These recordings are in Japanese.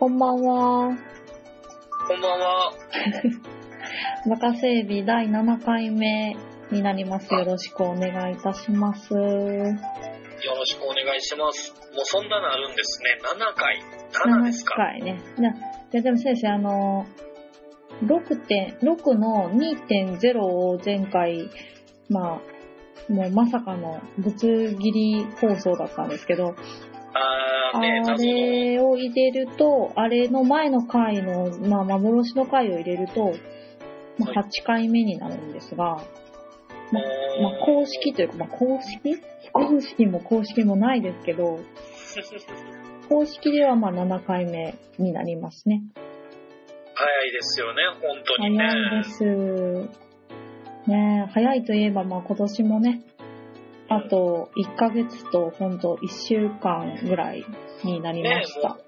こんばんは。こんばんは。バカ整備第7回目になります。よろしくお願いいたします。よろしくお願いします。もうそんなのあるんですね。7回。7ですか7回ね。じゃじゃでも先生、あの、6.6の2.0を前回、まあ、もうまさかのぶつ切り放送だったんですけど、あーね、あ。れを入れると、あれの前の回の、まあ、幻の回を入れると、まあ、は8回目になるんですが、まあ、まあ、公式というか、まあ、公式？非公式も公式もないですけど、公式ではまあ7回目になりますね。早いですよね、本当にね。早いです。ねえ早いといえば、まあ今年もね、あと1ヶ月とほんと1週間ぐらいになりました。ね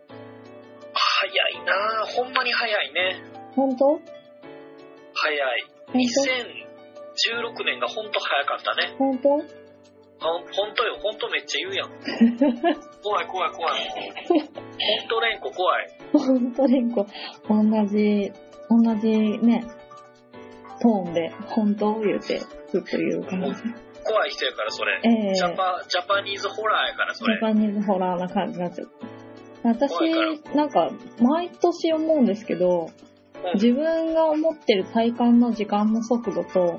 早いなぁほんまに早いね。本当？早い。本2016年が本当早かったね。当本当？ほん本当よ、本当めっちゃ言うやん。怖い怖い怖い。本当連呼怖い。本当にこう、同じ、同じね、トーンで、本当言うて、ずっと言う感じ。怖い人やから、それ。ええジャパ、ジャパニーズホラーやから、それジャ。パニーズホラーな感じになっちゃった。私なんか、毎年思うんですけど、うん自分が思ってる体感の時間の速度と、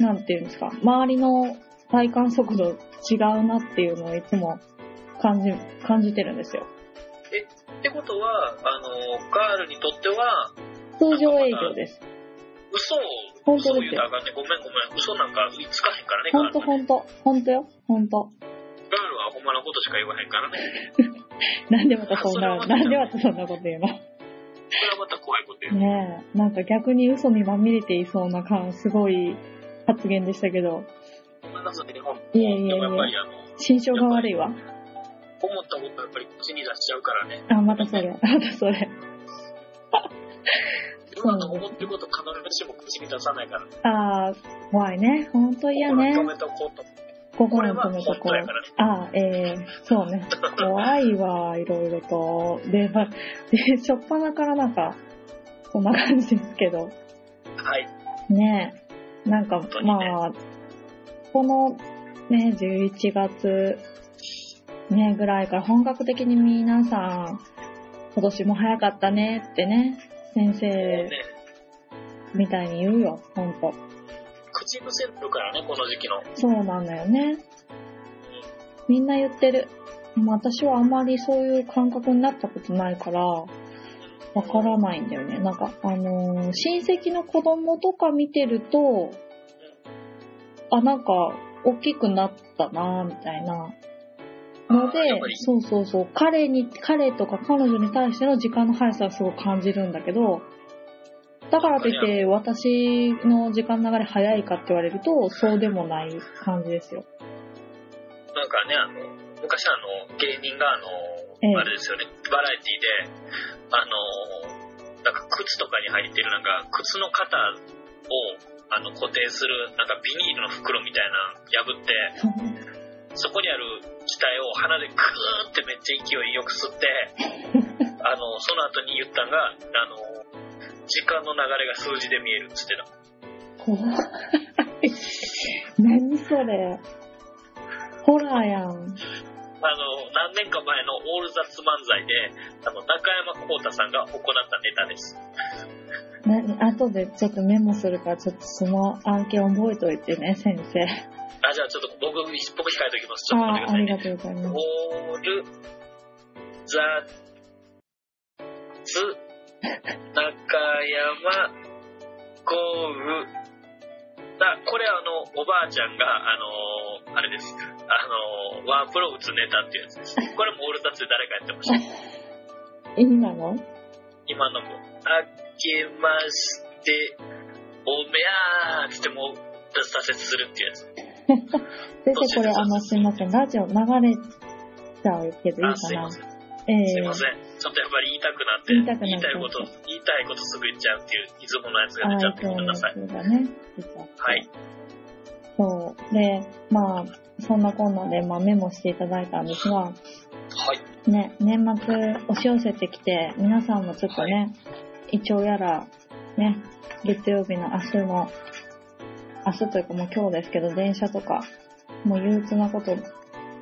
なんていうんですか、周りの体感速度違うなっていうのをいつも感じ、感じてるんですよ。ってことは、あの、ガールにとっては、通常営業です。嘘を、本当ですようたらあかんね。ごめんごめん。嘘なんかつかへんからね、ほんとガールはね。ほんと、ほんとよ、ほんと。ガールはほんまのことしか言わへんからね。なんでまたそんな、なんでまたそんなこと言うの？それはまた怖いこと言う。ねえ、なんか逆に嘘にまみれていそうな感、すごい発言でしたけど、いね、ほんいえいえいえでもやっぱりあの、心象が悪いわ。思ったことやっぱり口に出しちゃうからね。あ、またそれ、またそれ。自分の思ってること必ずしも口に出さないから。あー、怖いね。ほんと嫌ね心。に留めとこうと。心にこれは留めとこう本当やか。らね。あー、えー、そうね。怖いわ、いろいろと。で、まあ、で、しょっぱなからなんか、そんな感じですけど。はい。ねえ。なんか、当にねまあ、このね、11月、ね、ぐらいから本格的に皆さん、今年も早かったねってね、先生ね、みたいに言うよ、ほんと。口癖るからね、この時期の。そうなんだよね。みんな言ってる。私はあまりそういう感覚になったことないから、わからないんだよね。なんか、あのー親戚の子供とか見てると、あ、なんか、大きくなったなみたいな。のでそうそうそう、彼に、彼とか彼女に対しての時間の速さはすごく感じるんだけど、だからといって、私の時間の流れ早いかって言われると、そうでもない感じですよ。なんかね、あの、昔あの、芸人があの、ええ。あれですよね、バラエティで、あの、なんか靴とかに入ってるなんか、靴の型を、あの、固定する、なんかビニールの袋みたいなの破って、そこにある気体を鼻でグーってめっちゃ勢いよく吸って、あの、その後に言ったんが、あの、時間の流れが数字で見えるっつってた。怖い。何それ。ホラーやん。あの、何年か前のオールザッツ漫才で、あの、中山幸太さんが行ったネタです。な、後でちょっとメモするから、ちょっとその案件覚えておいてね、先生。あ、じゃあちょっと僕、僕控えておきます。ちょっとってくださいね。ありがとうございます。オールザッツ中山豪雨だこれあのおばあちゃんがあのあれですあのワープロ打つネタっていうやつですこれもオールザッツで誰かやってました 今の？今のも「あけましておめやー」っつってもう挫折するっていうやつ。先生、これ、あの、すいません。ラジオ流れちゃうけどいいかな。あすいません。ええ。すいません。ちょっとやっぱり言いたくなって言いた言いたいこと言いたいことすぐ言っちゃうっていういつものやつがああ、出ちゃってごめんなさい。そうだね。はい。そう。で、まあ、そんなこんなで、まあ、メモしていただいたんですが、はい。ね、年末押し寄せてきて、皆さんもちょっとね、胃腸やら、ね、月曜日の明日の、明日というかもう今日ですけど、電車とか、もう憂鬱なこと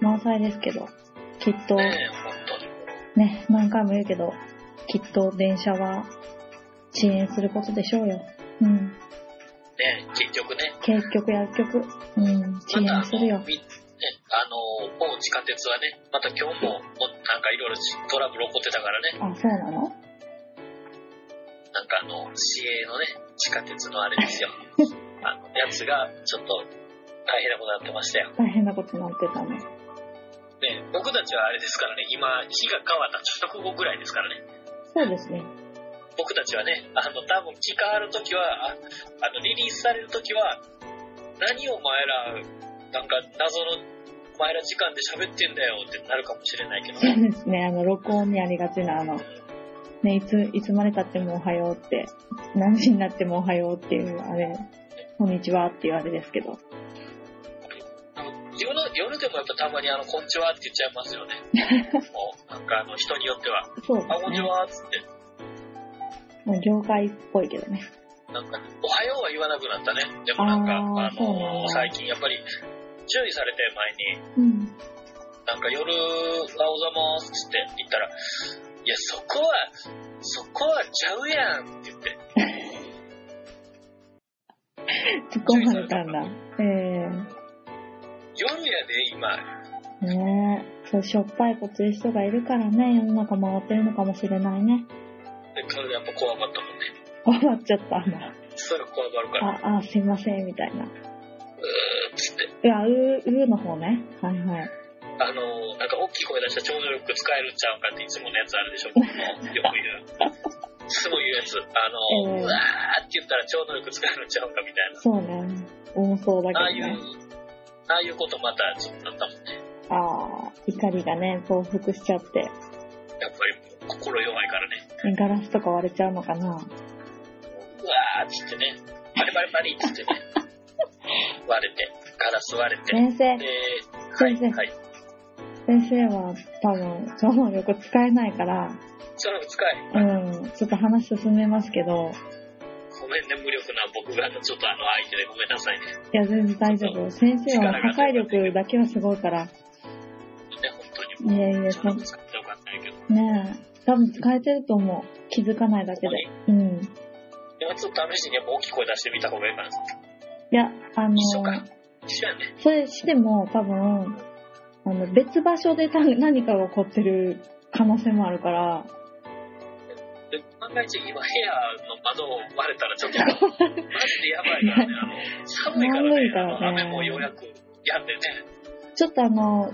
満載ですけど、きっと、ね。ね、何回も言うけど、きっと電車は遅延することでしょうよ。うん。ね結局ね。結局薬局、うん、遅延するよ。みね、あの、某地下鉄はね、また今日も、もなんかいろいろトラブル起こってたからね、あ、そうなの？なんかあの、市営のね、地下鉄のあれですよ。あの、やつが、ちょっと、大変なことになってましたよ。大変なことになってたね。ね、僕たちはあれですからね、今、日が変わった直後ぐらいですからね。そうですね。僕たちはね、あの、多分気変わるときは、ああの、リリースされるときは、何をお前ら、なんか謎の、お前ら時間で喋ってんだよってなるかもしれないけどそうね。ですね。あの、録音にありがちな、あの、ね、いつ、いつまで経ってもおはようって、何時になってもおはようっていう、あれ、こんにちはっていうあれですけど。夜の夜でもやっぱたまにあの、こんにちはって言っちゃいますよね。もう、なんかあの、人によっては、そうあ、こんにち。はっつって、もう業界っぽいけどね。なんか、おはようは言わなくなったね。でもなんか、ああの、だ最近やっぱり、注意されて前に、うん。なんか夜、あおざますっつって言ったら、いや、そこは、そこはちゃうやんって言って、突っ込まれたんだ。え夜やで、今。えねえ。そう、しょっぱいこと言う人がいるからね、世の中回ってるのかもしれないね。で、彼女やっぱ怖かったもんね。笑っちゃったんだ。それが怖がるから、うあ、あ、すいません、みたいな。ーっつって。いや、うー、うーの方ね。はいはい。あのー、なんか大きい声出したら超能力使えるんちゃうかっていつものやつあるでしょ、僕もよく言う。いつも言うやつ。あのー、ええうわーって言ったら超能力使えるんちゃうかみたいな。そうね。重そうだああいう、けどね。ああいうことまたちょっとなったもんね。ああ、怒りがね、増幅しちゃって、やっぱり心弱いからね。ガラスとか割れちゃうのかな。うわーっつってね、バリバリバリっつってね、割れて、ガラス割れて。先生、で、はい、先生はい。先生は多分、超能力使えないから、その使い、うん、ちょっと話進めますけど、ごめんね、無力な僕がちょっとあの相手でごめんなさいね。ね、いや、全然大丈夫。先生は破壊力だけはすごいから、本当に。いやいや、そ超能力使ってよかったんやけど。ねえ、多分使えてると思う。気づかないだけで。うん。今ちょっと試しにやっぱ大きい声出してみた方がいいかな。いや、あの一緒か。一緒やね。それしても多分、あの、別場所でた何かが起こってる可能性もあるから、で、万が一今部屋の窓を割れたらちょっと、マジでやばいからね。あの、寒いからね。からね雨もようやくやんでね。ちょっとあの、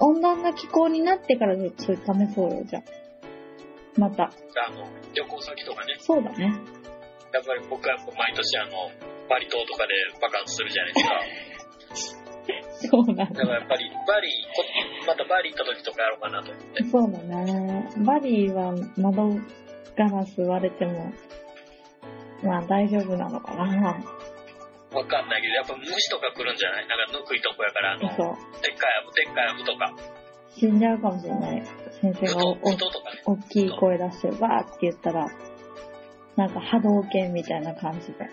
温暖な気候になってからそれ試そうよ、じゃあ。また。あの、旅行先とかね。そうだね。やっぱり僕は毎年あの、バリ島とかでバカンスするじゃないですか。そうなんだ。だからやっぱり、バリ、こまたバリ行った時とかやろうかなと思って。そうだね。バリーは窓ガラス割れても、まあ大丈夫なのかな。わかんないけど、やっぱ虫とか来るんじゃない？なんかぬくいとこやから、あの、でっかい。アブ、でっかいアブとか、死んじゃうかもしれない。先生ブがおト、ブトとかね。お大きい声出して、バーって言ったら、なんか波動拳みたいな感じで。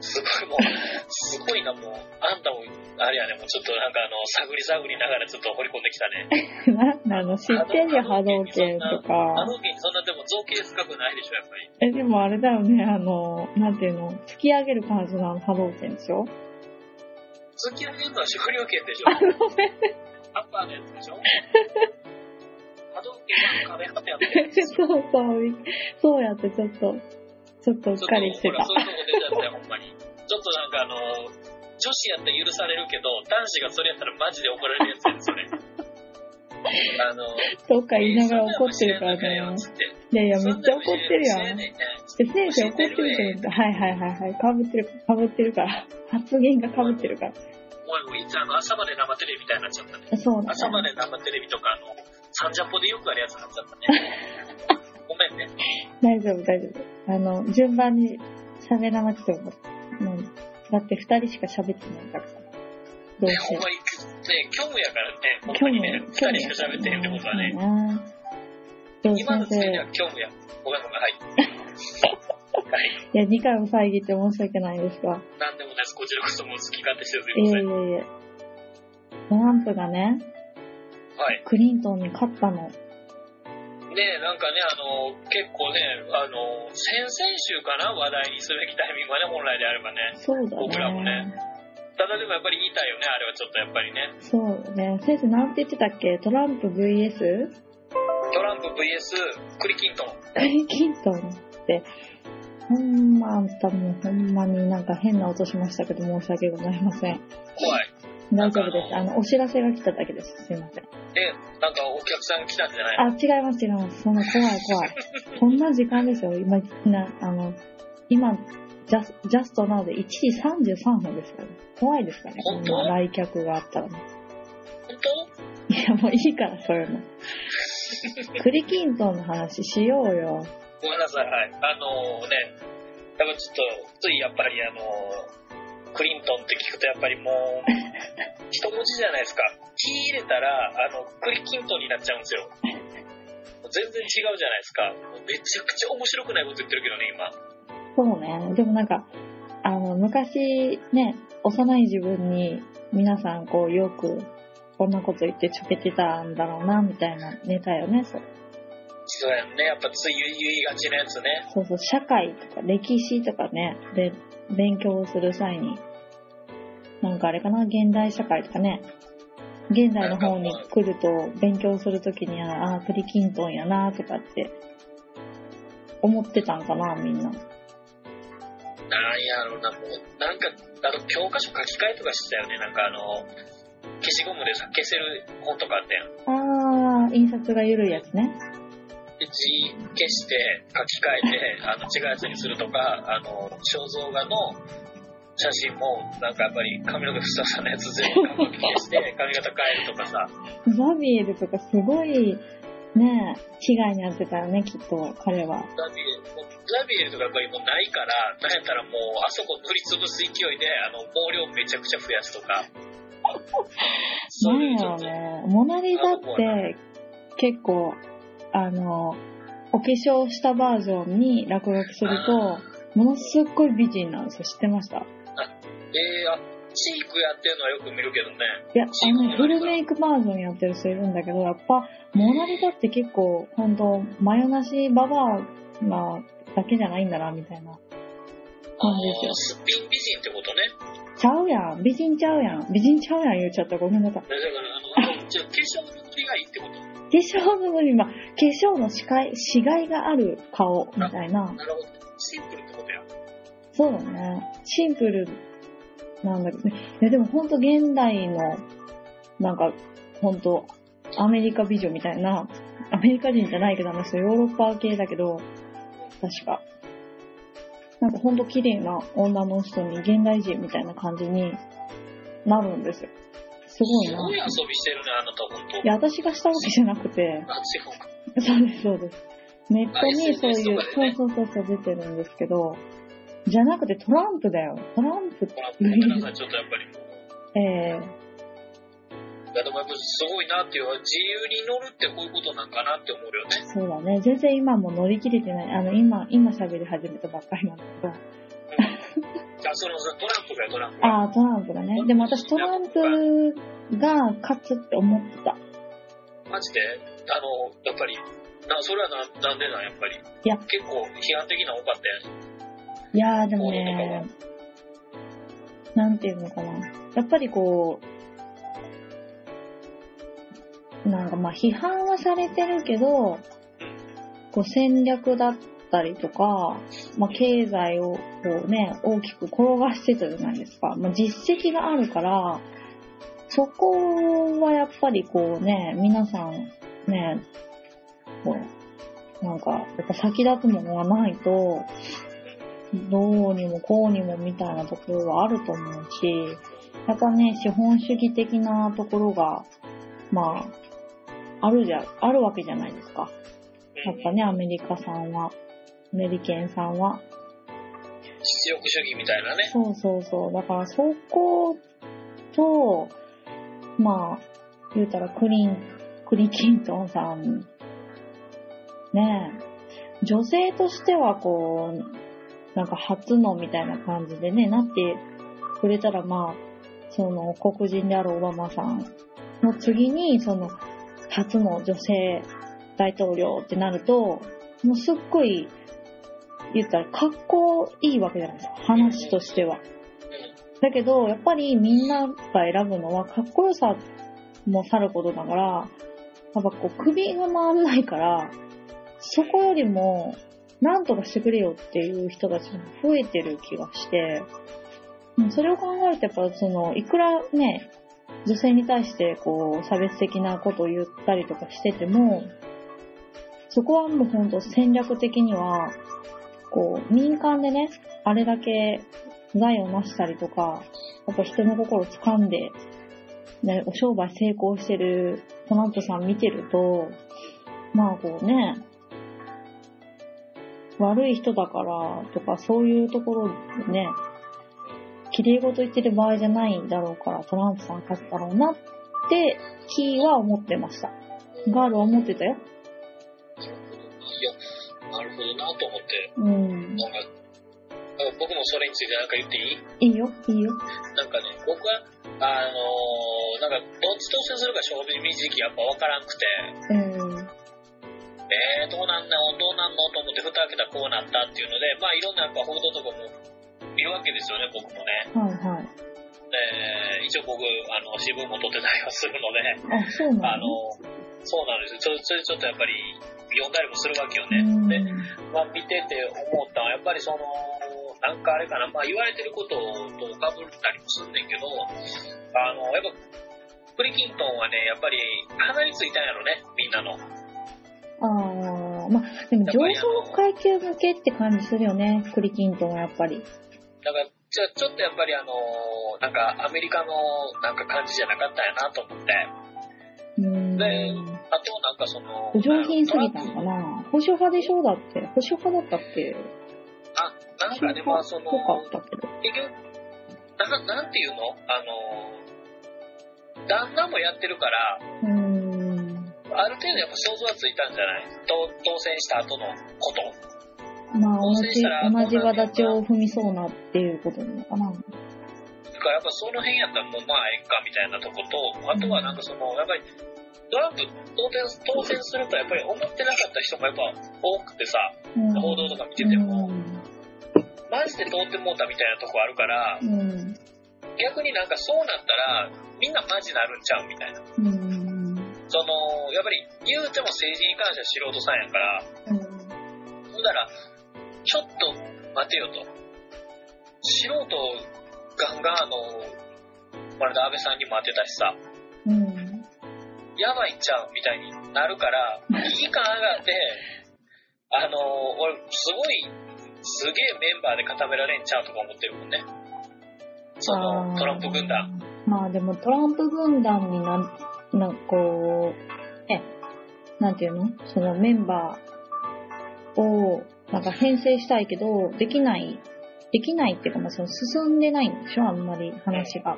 すごいもう、すごいな、もう、あんたも、あれやね、もうちょっとなんかあの、探り探りながらちょっと掘り込んできたね。なんあの、知ってるよ、波動拳とあか。の時にそんなでも造形深くないでしょ、やっぱり。え、でもあれだよね、あの、なんていうの、突き上げる感じの波動拳でしょ？突き上げるのは昇竜拳でしょ。ごめんアッパーのやつでしょ 波動拳は壁張ってやってる。そうそう、そうやってちょっと、ちょっとうっかりしてたほら、。そういうとこ出ちゃったよ、ほんまに。ちょっとなんかあの、女子やったら許されるけど、男子がそれやったらマジで怒られるやつやねそれ。あの、とか言いながら怒ってるからね。いやいや、めっちゃ怒ってるやん。先生怒ってるけど、はいはいはいはい、かぶってる、かぶってるから。発言がかぶってるから。おいおい、いつあの、朝まで生テレビみたいになっちゃったね。そうだ朝まね。で生テレビとか、あの、サンジャポでよくあるやつになっちゃったね。ごめんね。大丈夫大丈夫。あの、順番に喋らなくても。うん。だって二人しか喋ってないからさ。どうね、しよほんまに、虚無やからね、ほんまにね、二人しか喋ってへんってことはね。今のついには虚無や。ごめんごめん、はい。はい。いや、2回も遮って申し訳ないですが。なんでもです。こちらこそもう好き勝手してすいいません。やいやいや。トランプがね、はい。クリントンに勝ったの。ねなんかね、あの、結構ね、あの、先々週かな、話題にすべきタイミングはね、本来であればね。そうだね。僕らもねただでもやっぱり言いたいよね、あれはちょっとやっぱりね。そうね。先生なんて言ってたっけ？トランプ VS? トランプ VS クリキントン。クリキントンって、ほんまあんたもほんまになんか変な音しましたけど申し訳ございません。怖い。大丈夫です。あの、お知らせが来ただけです。すいません。で、なんかお客さん来たんじゃないあ、違います違います。そんな怖い怖い。こんな時間ですよ。今、な、あの、今、ジャスジャストなので1時33分ですからね。怖いですからね。こん来客があったらね。本当？いや、もういいから、そういうの。クリキントンの話しようよ。ごめんなさい、はい。あのね、やっぱちょっと、ついやっぱりあのクリントンって聞くとやっぱりもう、一文字じゃないですか。キー入れたら、あの、クリキントンになっちゃうんですよ。全然違うじゃないですか。めちゃくちゃ面白くないこと言ってるけどね、今。そうね。でもなんか、あの、昔ね、幼い自分に皆さんこうよくこんなこと言ってちょけてたんだろうな、みたいなネタよね。そうそうやんね。やっぱつい言いがちなやつね。そうそう、社会とか歴史とかね、で、勉強する際に、なんかあれかな、現代社会とかね、現代の方に来ると勉強するときには、ああー、クリキントンやなとかって思ってたんかな、みんな。なんやろな、もう、なんか、あの、教科書書き換えとかしてたよね。なんかあの、消しゴムでさ、消せる本とかあったやん。あー、印刷が緩いやつね。で字消して書き換えて、あの、違うやつにするとか、あの、肖像画の写真も、なんかやっぱり髪の毛ふさふさのやつ全部書き消して、髪型変えるとかさ、ザビエルとかすごい、ね、被害に遭ってたよね、きっと、彼は。ザビエル、ザビエルとかやっぱりもうないから、なんやったらもう、あそこ塗りつぶす勢いで、あの、毛量めちゃくちゃ増やすとか。そうないうね。モナリザって、結構、あの、お化粧したバージョンに落書きすると、ものすっごい美人なんですよ。知ってました？えー、あ、チークやってるのはよく見るけどね。いや、あの、フルメイクバージョンやってる人いるんだけど、やっぱ、モナリザって結構、ほんと、マヨなしババアなだけじゃないんだな、みたいな感じですよ。すっぴん美人ってことね。ちゃうやん。美人ちゃうやん。美人ちゃうやん言っちゃった。ごめんなさい。だから、あの、じゃあ化粧の塗りがいいってこと化粧の塗り、まあ、化粧の視界、視界がある顔、みたいな。なるほど。シンプルってことや。そうだね。シンプルなんだけどね。いや、でもほんと現代の、なんか、ほんと、アメリカ美女みたいな、アメリカ人じゃないけど、あの人ヨーロッパ系だけど、確か。なんかほんと綺麗な女の人に現代人みたいな感じになるんですよ。すごいな。すごい遊びしてるね、あなた、本当。いや、私がしたわけじゃなくて、あ、違うか。そうです、そうです。ネットにそういう、そうそうそうそう出てるんですけど、じゃなくてトランプだよ。トランプほら、ごめんなさい、ちょっとやっぱりもう。えいや、でもやっぱすごいなっていう、自由に乗るってこういうことなんかなって思うよね。ー、そうだね。全然今も乗り切れてない。あの、今、今喋り始めたばっかりなんだけど。あ、その、そのトランプがよ、トランプが。ああ、トランプがね。でも私トランプが勝つって思ってた。マジで？あの、やっぱり、なそれはななんでなん、やっぱり。いや結構批判的な多かったやん。いやーでもね、なんていうのかな。やっぱりこう、なんかまあ批判はされてるけど、こう戦略だったりとか、まあ経済をこうね、大きく転がしてたじゃないですか？まあ実績があるから、そこはやっぱりこうね、皆さんね、こう、なんか、やっぱ先立つものがないと、どうにもこうにもみたいなところはあると思うし、やっぱね、資本主義的なところが、まあ、あるじゃ、あるわけじゃないですか。やっぱね、アメリカさんは、メリケンさんは。実力主義みたいなね。そうそうそう。だからそこと、まあ、言うたらクリン、クリキントンさん、ねえ、女性としてはこう、なんか初のみたいな感じでね、なってくれたらまあ、その黒人であるオバマさんの次に、その初の女性大統領ってなると、もうすっごい、言ったらかっこいいわけじゃないですか、話としては。だけど、やっぱりみんなが選ぶのはかっこよさもさることだから、やっぱこう首が回らないから、そこよりも、なんとかしてくれよっていう人たちも増えてる気がして、それを考えるとやっぱその、いくらね、女性に対してこう差別的なことを言ったりとかしてても、そこはもう本当戦略的には、こう民間でね、あれだけ財を成したりとか、やっぱ人の心を掴んで、ね、お商売成功してるトランプさん見てると、まあこうね、悪い人だからとかそういうところでね、綺麗事言ってる場合じゃないんだろうからトランプさん勝つだろうなって、キーは思ってました。ガールは思ってたよ。いや、なるほどなと思って、うん。なんか、僕もそれについてなんか言っていい？いいよ、いいよ。なんかね、僕は、あのーなんか、どっち当選するか正直やっぱ分からんくて、うん。えー、どうなんのどうなんの？と思って、蓋開けたらこうなったっていうので、まあいろんなやっぱ報道とかも見るわけですよね、僕もね。はいはい。で、一応僕、あの、新聞も撮ってたりはするので、あ、そうなあのの、そうなんですよ。それちょっとやっぱり読んだりもするわけよね。うんで、まあ見てて思ったのは、やっぱりその、なんかあれかな、まあ言われてることと被ったりもすんねんけど、あの、やっぱ、クリキントンはね、やっぱり鼻についたんやろね、みんなの。あー、まあ、でも上層階級向けって感じするよね、クリキントンはやっぱり。だから、ちょちょっとやっぱりあの、なんかアメリカのなんか感じじゃなかったんやなと思って。うん。であとなんかその、お上品すぎたトランプんかな保守派でしょ？だって。保守派だったっけ？あ、なんかね、まあその。結局、ななんていうの？あの、旦那もやってるから、うーん。ある程度やっぱ想像はついたんじゃない？当当選した後のこと。まあ、同じ同じ轍を踏みそうなっていうことなのかな。だからやっぱその辺やったらもうまあええかみたいなとこと、あとはなんかその、やっぱり、トランプ当選当選するとやっぱり思ってなかった人もやっぱ多くてさ、うん報道とか見てても、マジで通ってもうたみたいなとこあるから、うん。うん。逆になんかそうなったら、みんなマジになるんちゃうみたいな。うん。その、やっぱり言うても政治に関しては素人さんやから、うん。ほんだら、ちょっと待てよと。素人ガンガンあの、これで安倍さんにも当てたしさ、うん。やばいんちゃうみたいになるから、危機感上がって、あの、俺、すごい、すげえメンバーで固められんちゃうとか思ってるもんね。その、トランプ軍団。まあでもトランプ軍団になん、なんかこう、え、なんていうの？そのメンバーをなんか編成したいけど、できない、できないっていうか、まあその進んでないんでしょ？あんまり話が。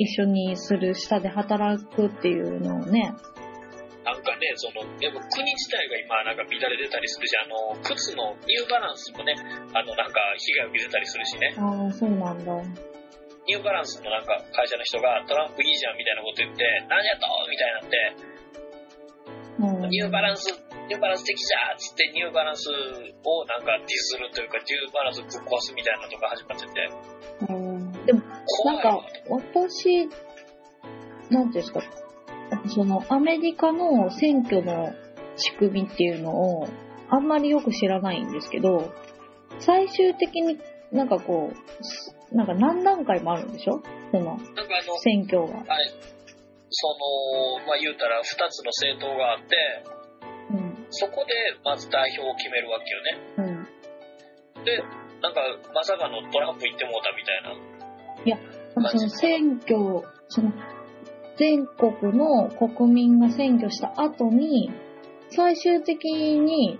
一緒にする下で働くっていうのをね。なんかね、その、やっぱ国自体が今なんか乱れてたりするし、あの、靴のニューバランスもね、あの、なんか被害を受けてたりするしね。ああ、そうなんだ。ニューバランスのなんか会社の人がトランプいいじゃんみたいなこと言って、何やとみたいになって、うん。ニューバランス、ニューバランス的じゃっつってニューバランスをなんかディスるというか、ニューバランスぶっ壊すみたいなのが始まってて、うんでも、なんか私、なんていうんですか、その、アメリカの選挙の仕組みっていうのを、あんまりよく知らないんですけど、最終的になんかこうす、なんか何段階もあるんでしょ？その、選挙が。はい、その、まあ言うたら2つの政党があって、うん。そこでまず代表を決めるわけよね。うん。で、なんかまさかのトランプ行ってもうたみたいな。その選挙、その、全国の国民が選挙した後に、最終的に、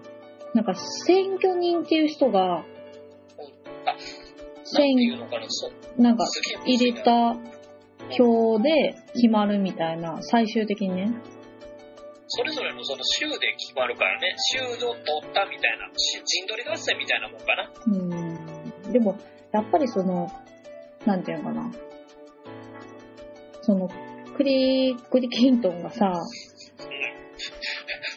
なんか選挙人っていう人が、選な、んか入れた票で決まるみたいな、最終的にね。それぞれのその州で決まるからね、州を取ったみたいな、陣取り合戦みたいなもんかな。うん。でも、やっぱりその、なんていうのかな。その、クリ、クリキントンがさ、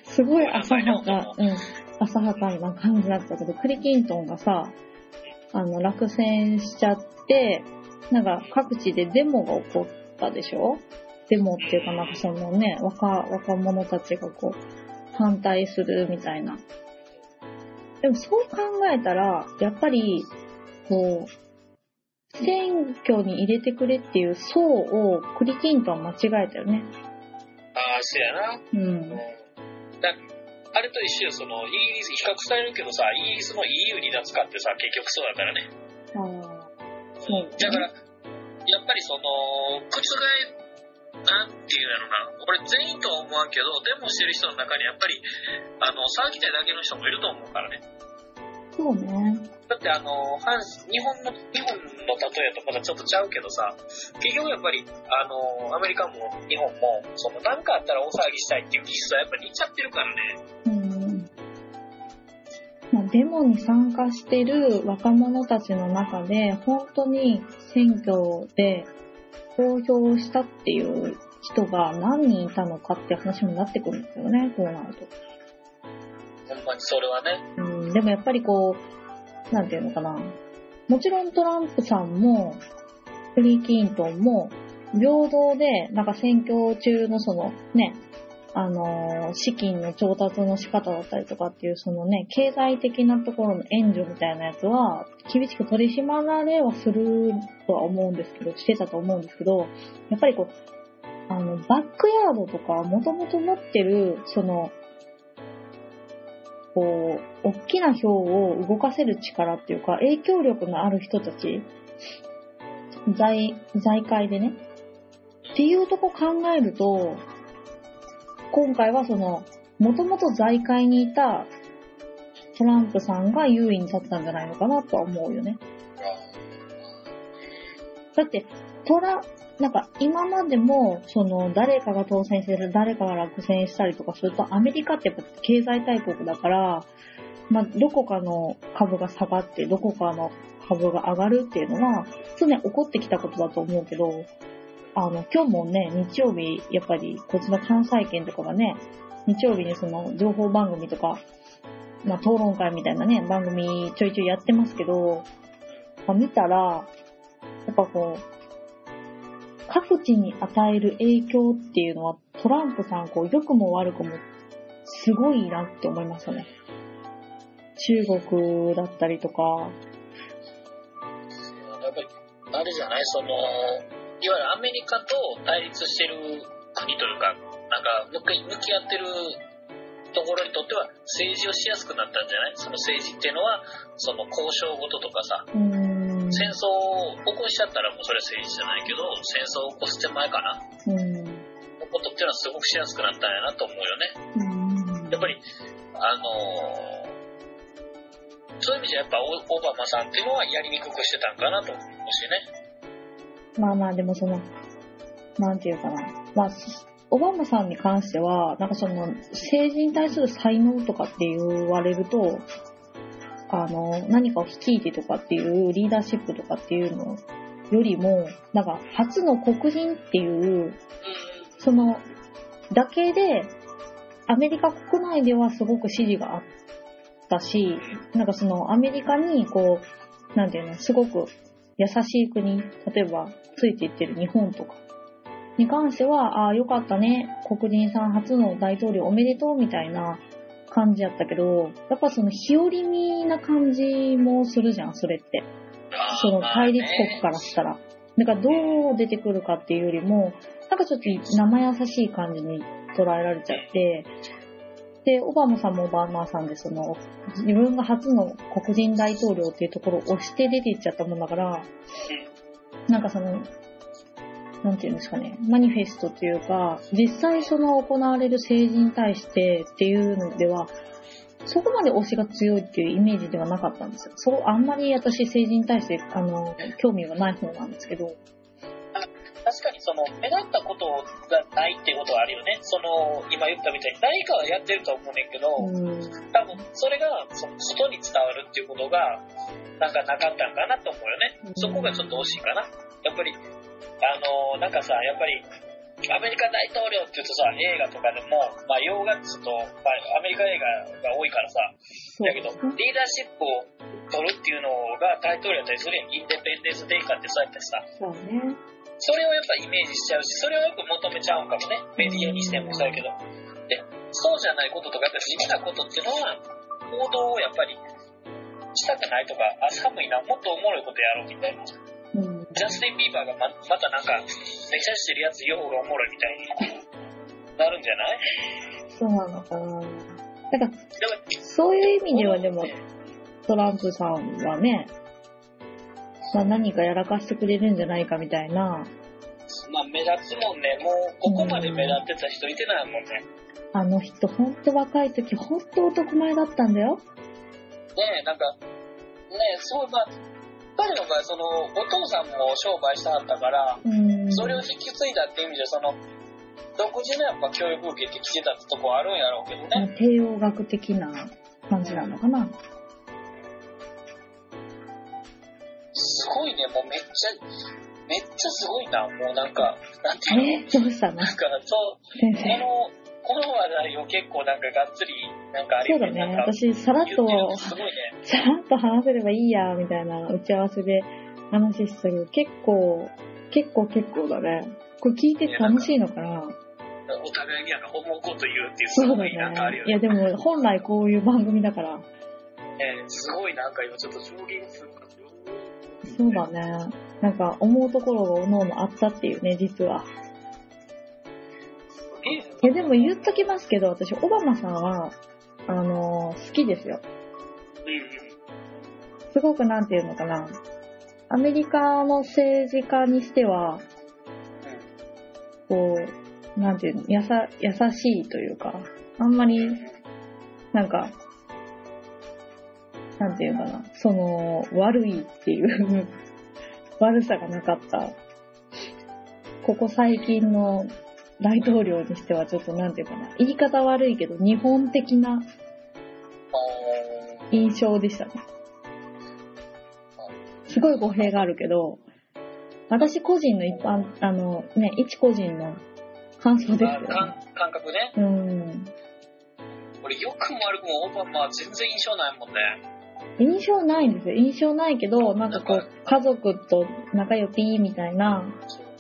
すごい浅はか、うん、浅はかな感じだったけど、クリキントンがさ、あの、落選しちゃって、なんか各地でデモが起こったでしょ？デモっていうかなんかそのね、若、若者たちがこう、反対するみたいな。でもそう考えたら、やっぱり、こう、選挙に入れてくれっていう層をクリキントンは間違えたよね。ああ、そうやな。うん。だあれと一緒よ、その、イギリス、比較されるけどさ、イギリスも EU 離脱かってさ、結局そうだからね。ああ、そうだから、やっぱりその、覆なんていうだろうな、これ全員とは思わんけど、デモしてる人の中にやっぱり、あの、騒ぎたいだけの人もいると思うからね。そうね。だってあの、反日本の、日本の例えとまたちょっとちゃうけどさ、結局やっぱり、あの、アメリカも日本も、その、なんかあったら大騒ぎしたいっていう気質はやっぱり似ちゃってるからね。うん。まあ、デモに参加してる若者たちの中で、本当に選挙で投票したっていう人が何人いたのかって話になってくるんですよね、こうなると。ほんまにそれはね。うん、でもやっぱりこう、なんていうのかな。もちろんトランプさんも、フリー・キントンも、平等で、なんか選挙中のそのね、あの資金の調達の仕方だったりとかっていう、そのね、経済的なところの援助みたいなやつは、厳しく取り締まられはするとは思うんですけど、してたと思うんですけど、やっぱりこう、あの、バックヤードとか、もともと持ってる、その、こう、大きな票を動かせる力っていうか、影響力のある人たち、財、財界でね、っていうとこ考えると、今回はその、もともと財界にいたトランプさんが優位に立ったんじゃないのかなとは思うよね。だって、トラ、なんか今までも、その誰かが当選する、誰かが落選したりとかすると、アメリカってやっぱ経済大国だから、まあ、どこかの株が下がって、どこかの株が上がるっていうのは、常に起こってきたことだと思うけど、あの、今日もね、日曜日、やっぱり、こっちの関西圏とかがね、日曜日にその情報番組とか、まあ、討論会みたいなね、番組ちょいちょいやってますけど、まあ見たら、やっぱこう、各地に与える影響っていうのは、トランプさん、こう、良くも悪くも、すごいなって思いましたね。中国だったりとか、やっぱり、あれじゃないその、いわゆるアメリカと対立してる国というか、なんか、向き向き合ってるところにとっては政治をしやすくなったんじゃない？その政治っていうのは、その交渉事とかさ、うーん、戦争を起こしちゃったらもうそれは政治じゃないけど、戦争を起こす手前かなうん、のことっていうのはすごくしやすくなったんやなと思うよね。うん、やっぱり、あのーそういう意味じゃやっぱオオバマさんっていうのはやりにくくしてたんかなと思うしね。まあまあでもその、なんていうかな。まあ、オバマさんに関しては、なんかその、政治に対する才能とかって言われると、あの、何かを率いてとかっていうリーダーシップとかっていうのよりも、なんか初の黒人っていう、その、だけで、アメリカ国内ではすごく支持があったし、なんかそのアメリカにこう、なんていうの、すごく優しい国、例えばついていってる日本とかに関しては、ああ、よかったね、黒人さん初の大統領おめでとうみたいな感じやったけど、やっぱその日和見な感じもするじゃん、それって。その対立国からしたら。だからどう出てくるかっていうよりも、なんかちょっと生優しい感じに捉えられちゃって、で、オバマさんもオバマさんで、その、自分が初の黒人大統領っていうところを押して出ていっちゃったもんだから、なんかその、なんていうんですかね、マニフェストというか、実際その行われる政治に対してっていうのでは、そこまで推しが強いっていうイメージではなかったんですよ。そう、あんまり私政治に対して、あの、興味がない方なんですけど。確確かにその目立ったことがないっていうことはあるよね。その、今言ったみたいに何かはやってると思うねんけど、うん。多分それがその外に伝わるっていうことがなんかなかったんかなと思うよね。そこがちょっと惜しいかな。やっぱり、あのなんかさ、やっぱり、アメリカ大統領って言うとさ、映画とかでも、まあ、洋画っつうと、まあ、アメリカ映画が多いからさ、だけど、リーダーシップを取るっていうのが大統領やったりするやん。インデペンデンスデーカってそうやってさ、そうね。それをやっぱイメージしちゃうし、それをよく求めちゃうんかもね。メディアにしてもそうやけど。で、そうじゃないこととか、やっぱ地味なことっていうのは、行動をやっぱりしたくないとか、あ、寒いな、もっとおもろいことやろうみたいな。うん。ジャスティン・ビーバーがままたなんか、めちゃしてるやつ言う方がおもろいみたいになるんじゃない？そうなのかな。だから、そういう意味ではでも、トランプさんはね、まあ何かやらかしてくれるんじゃないかみたいな、まあ目立つもんね。もう、ここまで目立ってた人いてないもんね。ねあの人ほんと若い時ほんと男前だったんだよ。え、なんか、ねえ、そう、まあ、彼の場合、その、お父さんも商売してはったから、うん。それを引き継いだっていう意味で、その、独自のやっぱ教育を受けてきてたってとこはあるんやろうけどね。帝王学的な感じなのかな。すごいね、もうめっちゃ、めっちゃすごいな、もうなんか、なんていうの？え？どうしたの？なんか、そう。この、この話題を結構なんかがっつり、なんかあるそうだね。私、さらっとね。さらっと話せればいいや、みたいな打ち合わせで話したけど、結構、結構結構だね。これ聞いて楽しいのかな？お互いになんか思うこと言うっていう、すそうだごいなんかあるね。よね。いや、でも、本来こういう番組だから、ねすごいなんか今ちょっと衝撃するかそうだね。なんか、思うところがおのおのあったっていうね、実は。えいや、でも言っときますけど、私、オバマさんは、あのー好きですよ。すごくなんていうのかな。アメリカの政治家にしては、こう、なんていうの、やさ、優しいというか、あんまり、なんか、なんていうのかな、その、悪いっていう 悪さがなかった。ここ最近の大統領にしてはちょっとなんていうかな、言い方悪いけど、日本的な印象でしたね。すごい語弊があるけど、私個人の一般、あの、ね、一個人の感想ですよね。あ感感覚ね。うん。俺、良くも悪くもオバマは全然印象ないもんね。印象ないんですよ。印象ないけど、なんかこう、家族と仲良くいいみたいな。そう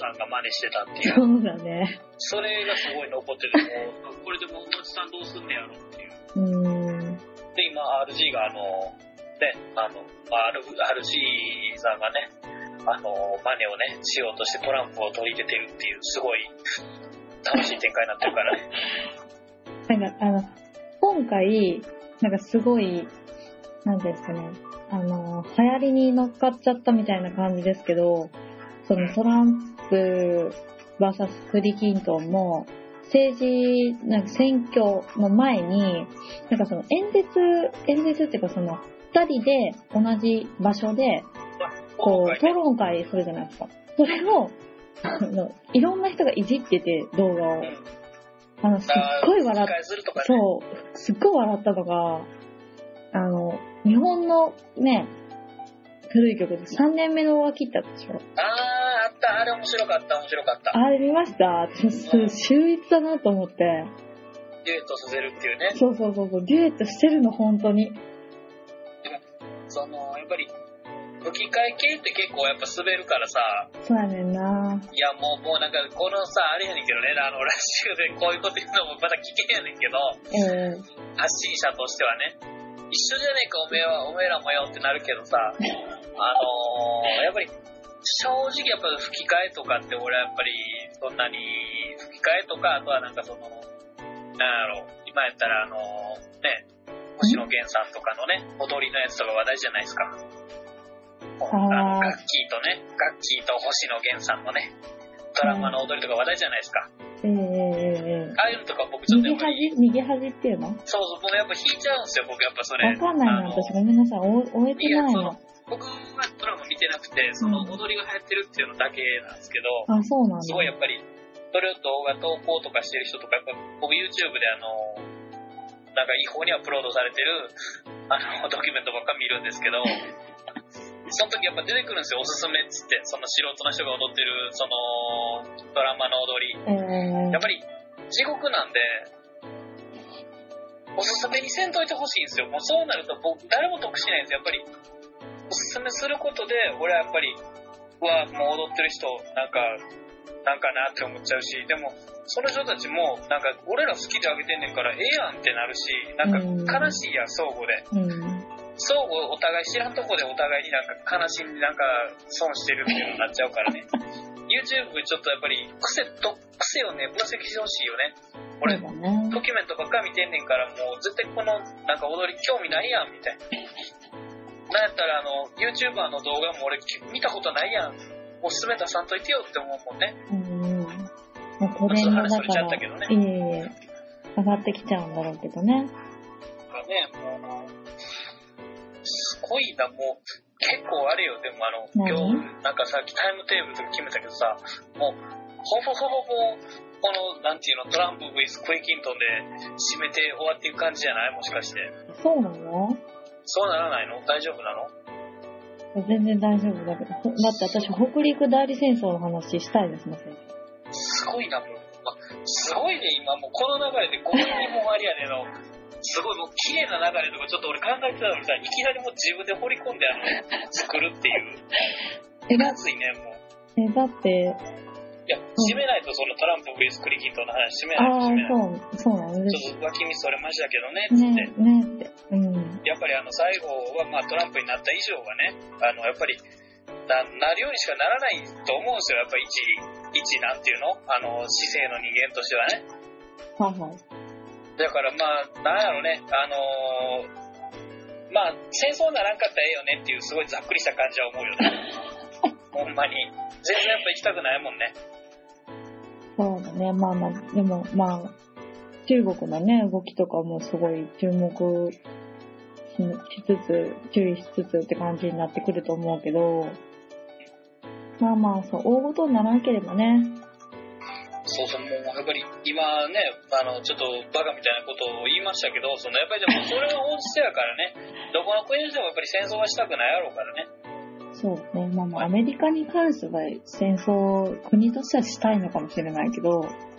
さんが真似してたっていう。そうだね。それがすごい残ってて、もうこれでもモンツさんどうすんねやろっていう。うん。で、今、RG があの、ね、あの、RG さんがね、あの、真似をね、しようとしてトランプを取り入れてるっていう、すごい楽しい展開になってるからね。なんか、あの、今回、なんかすごい、なんですかね、あの、流行りに乗っかっちゃったみたいな感じですけど、そのトランプ VS クリキントンも、政治、なんか選挙の前に、なんかその演説、演説っていうかその、二人で同じ場所で、こう、討ね論会するじゃないですか。それを、あの、いろんな人がいじってて、動画を。うんあの、すっごい笑っあー吹き替えするとかね。そう、すっごい笑ったのが、あの、日本のね、古い曲で3年目の脇ってあったでしょあった、あれ面白かった、面白かった。あれ見ました？私、す秀逸だなと思って。デュエットさせるっていうね。そうそうそうそう、デュエットしてるの、本当に。その、やっぱり、吹き替え系って結構やっぱ滑るからさ、そうやねんな。いやもう、もうなんか、このさ、あれやねんけどね、あの、ラジオでこういうこと言うのもまだ危険やねんけど、えー、発信者としてはね、一緒じゃねえか、おめえは、おめえらもよってなるけどさ、あのー、やっぱり、正直やっぱ吹き替えとかって俺はやっぱり、そんなに、吹き替えとか、あとはなんかその、なんやろ、今やったらあのね、星野源さんとかのね、踊りのやつとか話題じゃないですか。あの、ガッキーとね、ガッキーと星野源さんのね、ドラマの踊りとか話題じゃないですか。えー、えー、えああいうのとか僕ちょっとやー、っぱり、逃げ恥逃げ恥っていうの？わそうそう、僕やっぱ引いちゃうんですよ、僕やっぱそれ。かんないの私ごめんなさい。お終えてないの。僕はドラマ見ててなくて、その踊りが流行ってるっていうのだけなんですけど、あ、そうなんだ。すごいやっぱり、それを動画投稿とかしてる人とか、やっぱ僕 YouTube であの、なんか違法にアップロードされてる、あの、ドキュメントばっか見るんですけど、その時やっぱ出てくるんですよ、おすすめっつって、その素人の人が踊ってる、その、ドラマの踊り。えーやっぱり、地獄なんで、おすすめにせんといてほしいんですよ。もうそうなると僕、誰も得しないんですよ。やっぱり、おすすめすることで、俺はやっぱり、うわ、もう踊ってる人、なんか、なんかなって思っちゃうし、でも、その人たちも、なんか、俺ら好きであげてんねんから、ええやんってなるし、なんか、悲しいやん、相互で。うん。相互お互い知らんとこでお互いになんか悲しんでなんか損してるっていうのになっちゃうからね YouTube ちょっとやっぱり癖と癖をね分析してほしいよね俺。ドキュメントばっかり見てんねんからもう絶対このなんか踊り興味ないやんみたいななんやったらあの YouTuber の動画も俺見たことないやん。おすすめ出さんといてよって思うもんね。うん。まあ、トレンドだちょっと話それちゃから、ったけどね。いえいえ、上がってきちゃうんだろうけどね。がねもうすごいなもう結構あれよ。でもあの何？今日なんかさっきタイムテーブルとか決めたけどさもうほぼほぼもうこのなんていうのトランプ VS クイキントンで締めて終わっていく感じじゃない？もしかして。そうなの？そうならないの？大丈夫なの？全然大丈夫だけど。ほ だって私、北陸代理戦争の話したいですもん、先生。すごいなもう、ま、すごいね今もうこの流れでこの日本ありやねのすごいもう綺麗な流れとかちょっと俺考えてたのにさいきなりもう自分で掘り込んであの作るっていうえ、だまずいねもうえだって、いや、締めないとそのトランプ VS クリキントンの話締めあないと締めない。あ、そう、そうなの嬉しちょっと脇見それましたけどね、い。つねって。、ねって。うん。やっぱりあの最後はまあトランプになった以上はね、あのやっぱりななるようにしかならないと思うんですよ、やっぱり一、一なんていうの？あの市政の人間としてはね。はいはい。だからまあ、なんやろね、あのーまあ戦争ならんかったらええよねっていうすごいざっくりした感じは思うよね。ほんまに。全然やっぱ行きたくないもんね。そうだね。まあまあ、でも、まあ、中国のね、動きとかもすごい注目ししつつ、注意しつつって感じになってくると思うけど、まあまあ、そう、大ごとにならなければね、そうそう、もうやっぱり今ね、あの、ちょっとバカみたいなことを言いましたけど、そのやっぱりでもそれが本質やからね、どこの国にしてもやっぱり戦争はしたくないやろうからね。そうね。まあまあ、アメリカに関しては戦争、国としてはしたいのかもしれないけど、うん、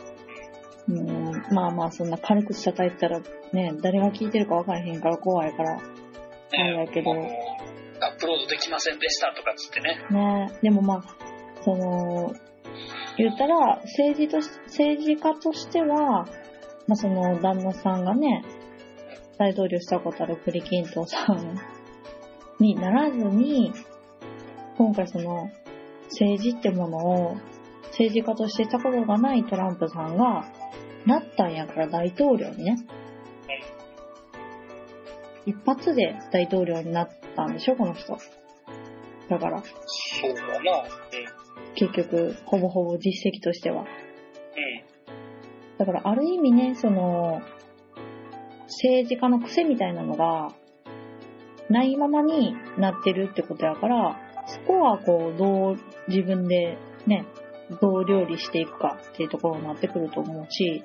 まあまあ、そんな軽く叩いてたらね、誰が聞いてるか分からへんから怖いから、あれやけどアップロードできませんでしたとかっつってね。ねでもまあ、その、言ったら、政治とし、政治家としては、まあその旦那さんがね、大統領したことあるクリキントンさんにならずに、今回その、政治ってものを、政治家としてしたことがないトランプさんが、なったんやから大統領にね。一発で大統領になったんでしょ、この人。だから、そうだな。結局、ほぼほぼ実績としては。うん。うん。だから、ある意味ね、その、政治家の癖みたいなのが、ないままになってるってことやから、そこはこう、どう自分でね、どう料理していくかっていうところになってくると思うし、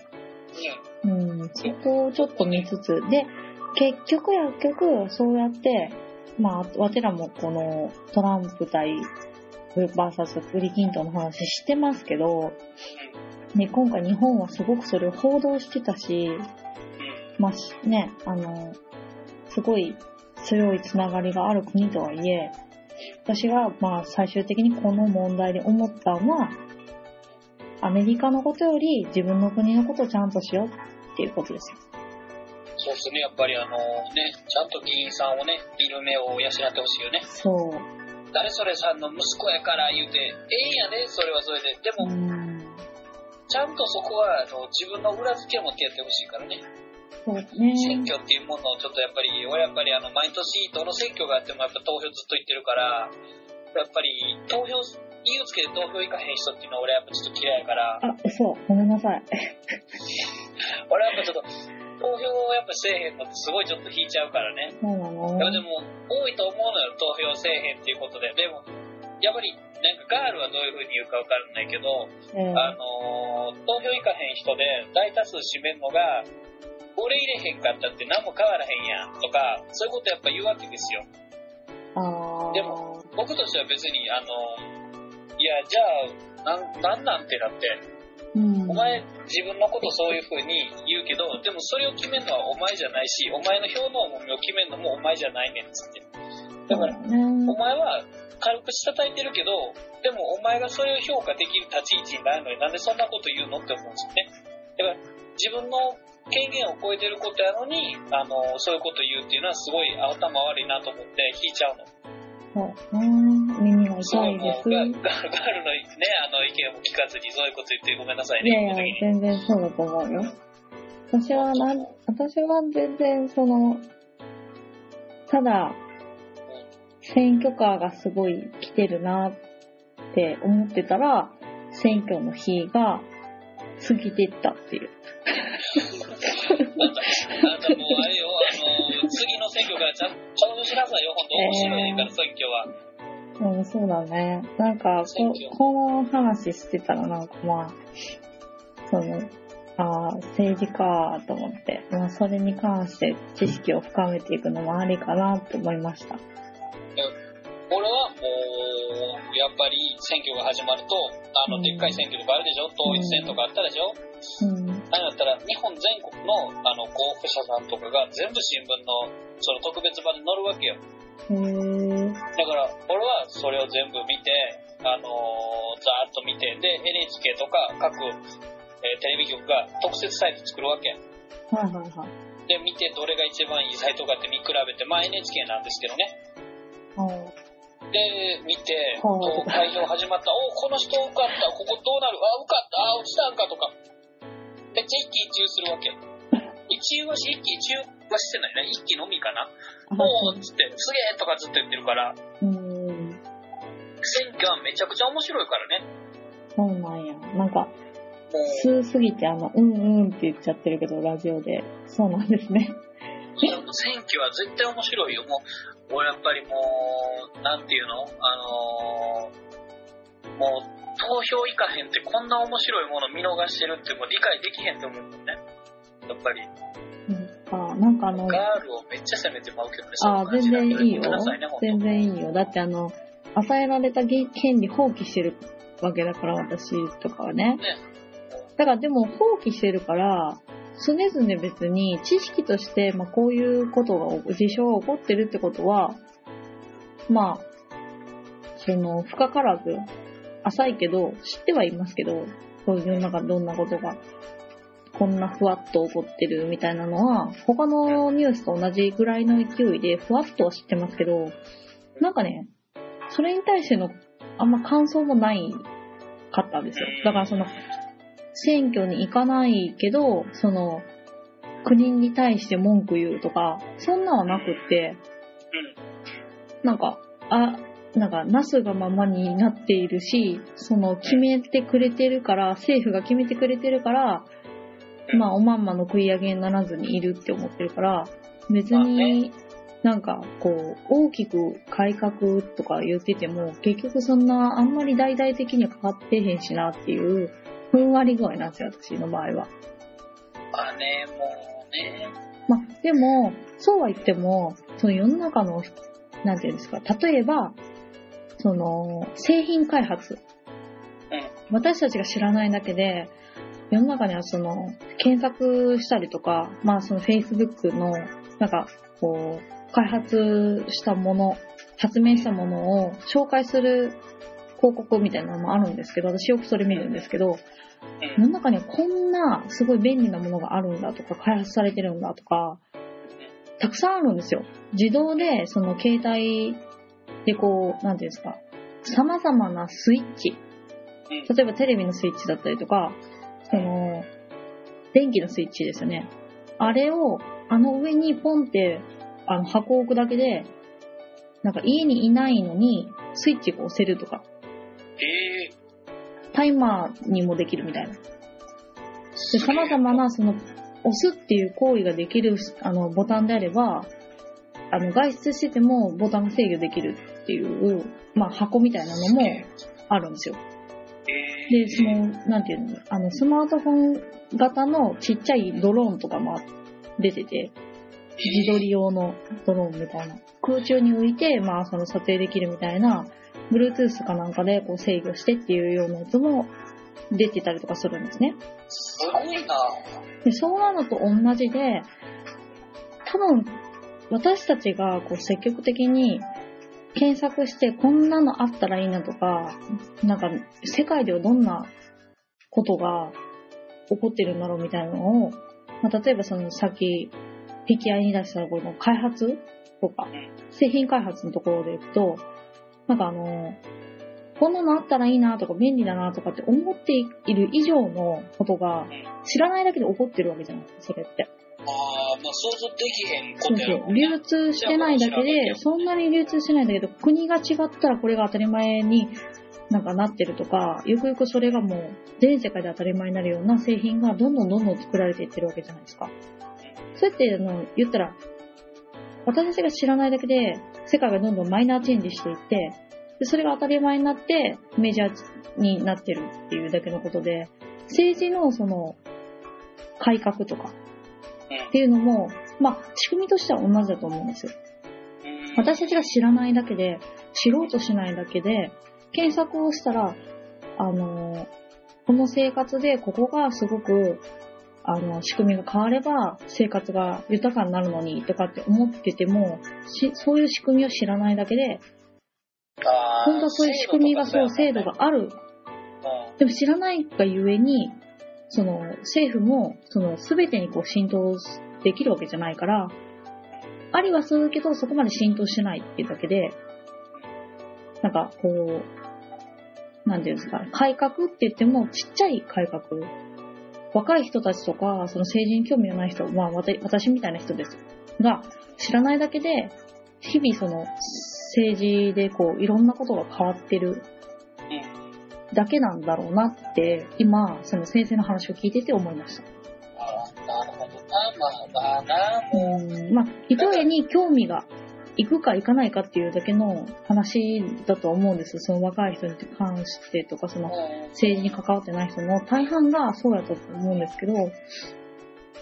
うん、そこをちょっと見つつ、で、結局薬局、そうやって、まあ、わてらもこのトランプ対バーサスクリキントンの話してますけど、ね、今回日本はすごくそれを報道してたし、まあね、あの、すごい強いつながりがある国とはいえ、私がまあ最終的にこの問題で思ったのは、アメリカのことより自分の国のことをちゃんとしようっていうことですよ。そうですね、やっぱりあのね、ちゃんと議員さんをね、見る目を養ってほしいよね。そう。誰それさんの息子やから言うて、ええんやで、それはそれで。でうも、ん。ちゃんとそこはあの自分の裏付けを持ってやってほしいからね。そうね。選挙っていうものをちょっとやっぱり、俺やっぱりあの、毎年どの選挙があってもやっぱ投票ずっと行ってるから、やっぱり投票、つけて投票行かへん人っていうのは俺やっぱちょっと嫌いやから、あ、そう。ごめんなさい。俺やっぱちょっと、投票をやっぱせえへんのってすごいちょっと引いちゃうからね。そうなのでも、多いと思うのよ、投票せえへんっていうことで。でも、やっぱり、なんかガールはどういう風に言うかわからないけど、えーあのー投票行かへん人で大多数占めんのが、俺入れへんかったって何も変わらへんやんとか、そういうことやっぱ言うわけですよ。でも僕としては別に、あのいや、じゃあ、なん、なんなんてなって、うん、お前自分のことそういう風に言うけど、でもそれを決めるのはお前じゃないし、お前の票の重みを決めるのもお前じゃないねんっつって。だから、そうだねお前は軽くしたたいてるけど、でもお前がそれを評価できる立ち位置になるのになんでそんなこと言うのって思うんですよね。だから自分の権限を超えてることやのに、あの、そういうこと言うっていうのはすごい頭悪いなと思って引いちゃうの。そうね。い痛いです。ガガールのね、あの意見も聞かずにそういうこと言ってごめんなさいいやいね。や、全然そうだと思うよ。私はなん、私は全然その、ただ、選挙カーがすごい来てるなって思ってたら、選挙の日が過ぎてったっていう。あんた、あんたもうあれよ、あの、次の選挙からちゃんとしなさいよ、本当面白いから、選挙は。うん、そうだね。なんかこ、この話してたらなんかまあ、その、ああ、政治かと思って、まあ、それに関して知識を深めていくのもありかなと思いました。俺はもう、やっぱり選挙が始まると、あの、うんでっかい選挙とかあるでしょ統一選とかあったでしょうん。あれだったら、日本全国の、あの、候補者さんとかが全部新聞の、その特別版で載るわけよ。だから、俺はそれを全部見て、あのーざーっと見て、で、NHK とか各、えーテレビ局が特設サイト作るわけ。はいはいはい。で、見てどれが一番いいサイトかって見比べて、まあ NHK なんですけどね。あで、見て、開票始まった。おこの人受かった。ここどうなる？あ、受かった。あ、落ちたんかとか。めっちゃ一喜一憂するわけ。一憂はし、一喜一憂はしてないね。一喜のみかな。あおーっつって、すげーとかずっと言ってるから、うん。選挙はめちゃくちゃ面白いからね。そうなんや。なんか、もう、通すぎてあの、うんうんって言っちゃってるけど、ラジオで。そうなんですね。いやもう選挙は絶対面白いよ。もう、俺やっぱりもう、なんていうの？あのーもう、投票行かへんってこんな面白いもの見逃してるってもう理解できへんと思うもんね。やっぱり、なんか、あの、ガールをめっちゃ責めてまうけどね。ああ、全然いいよ全然いいよ。だってあの、与えられた権利放棄してるわけだから、私とかはね。ねだからでも放棄してるから、常々別に知識として、まあこういうことが、事象が起こってるってことは、まあ、その、深からず、浅いけど、知ってはいますけど、そういうなんかどんなことが、こんなふわっと起こってるみたいなのは、他のニュースと同じぐらいの勢いで、ふわっとは知ってますけど、なんかね、それに対してのあんま感想もないかったんですよ。だからその、選挙に行かないけど、その、国に対して文句言うとか、そんなんはなくって、なんか、あ、なんか、なすがままになっているし、その、決めてくれてるから、政府が決めてくれてるから、まあ、おまんまの食い上げにならずにいるって思ってるから、別まあに、なんか、こう、大きく改革とか言ってても、結局そんな、あんまり大々的にはかかってへんしなっていう、ふんわり具合なんですよ、私の場合は。まあね、もうね。まあ、でも、そうは言っても、その世の中の、なんていうんですか、例えば、その、製品開発。私たちが知らないだけで、世の中にはその、検索したりとか、まあその Facebook の、なんか、こう、開発したもの、発明したものを紹介する広告みたいなのもあるんですけど、私よくそれ見るんですけど、うん。世の中にはこんなすごい便利なものがあるんだとか、開発されてるんだとか、たくさんあるんですよ。自動で、その携帯でこう、なんていうんですか、様々なスイッチ。うん例えばテレビのスイッチだったりとか、その、電気のスイッチですよね。あれを、あの上にポンって、あの箱を置くだけで、なんか家にいないのに、スイッチが押せるとか、ええタイマーにもできるみたいな。で、様々な、その、押すっていう行為ができる、あの、ボタンであれば、あの、外出しててもボタンが制御できるっていう、まあ、箱みたいなのもあるんですよ。えで、その、なんていうの、あの、スマートフォン型のちっちゃいドローンとかも出てて、自撮り用のドローンみたいな。空中に浮いて、まあ、その撮影できるみたいな、Bluetooth かなんかでこう制御してっていうようなやつも出てたりとかするんですね。すごいなで、そうなのと同じで、多分、私たちがこう積極的に検索してこんなのあったらいいなとか、なんか世界ではどんなことが起こってるんだろうみたいなのを、まあ、例えばそのさっき PKI に出したこの開発とか、製品開発のところでいくと、なんかあの、こんなのあったらいいなとか便利だなとかって思っている以上のことが知らないだけで起こってるわけじゃないですか、それって。ああ、まあ想像できへんこそうそう。流通してないだけで、そんなに流通してないんだけど、国が違ったらこれが当たり前になんかなってるとか、よくよくそれがもう全世界で当たり前になるような製品がどんどんどんどん作られていってるわけじゃないですか。そうやってあの言ったら、私たちが知らないだけで、世界がどんどんマイナーチェンジしていって、でそれが当たり前になってメジャーになってるっていうだけのことで、政治のその改革とかっていうのも、まあ仕組みとしては同じだと思うんですよ。私たちが知らないだけで、知ろうとしないだけで、検索をしたら、あの、この生活でここがすごく、あの、仕組みが変われば生活が豊かになるのにとかって思ってても、しそういう仕組みを知らないだけで、本当はそういう仕組みがそう、制度がある。うんでも知らないがゆえに、その政府も、その全てにこう浸透できるわけじゃないから、ありはするけど、そこまで浸透してないっていうだけで、なんかこう、なんていうんですか、改革って言ってもちっちゃい改革。若い人たちとか、その政治に興味がない人、まあ私みたいな人です。が、知らないだけで、日々その政治でこう、いろんなことが変わってるだけなんだろうなって、今、その先生の話を聞いてて思いました。あーなるほどな。まあまあな、もう。うんまあ、一重に興味が行くか行かないかっていうだけの話だとは思うんですその若い人に関してとか、その政治に関わってない人の大半がそうやったと思うんですけど、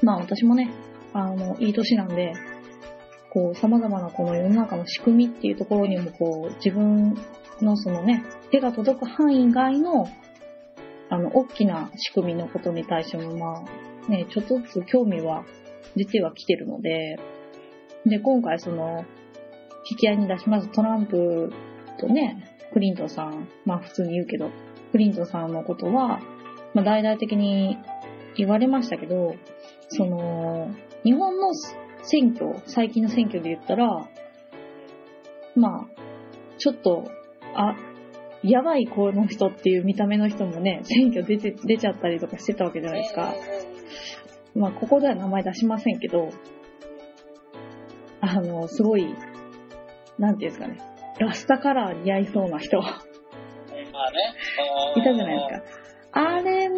まあ私もね、あの、いい年なんで、こう、様々なこの世の中の仕組みっていうところにも、こう、自分のそのね、手が届く範囲外の、あの、大きな仕組みのことに対しても、まあ、ね、ちょっとずつ興味は出てはきてるので、で、今回その、引き合いに出しますトランプとね、クリントンさん、まあ普通に言うけど、クリントンさんのことは、まあ大々的に言われましたけど、その、日本の選挙、最近の選挙で言ったら、まあ、ちょっと、あ、やばいこの人っていう見た目の人もね、選挙出て、出ちゃったりとかしてたわけじゃないですか。まあ、ここでは名前出しませんけど、あの、すごい、なんていうんですかね、ラスタカラーに合いそうな人、いまあね。たじゃないですか。あれ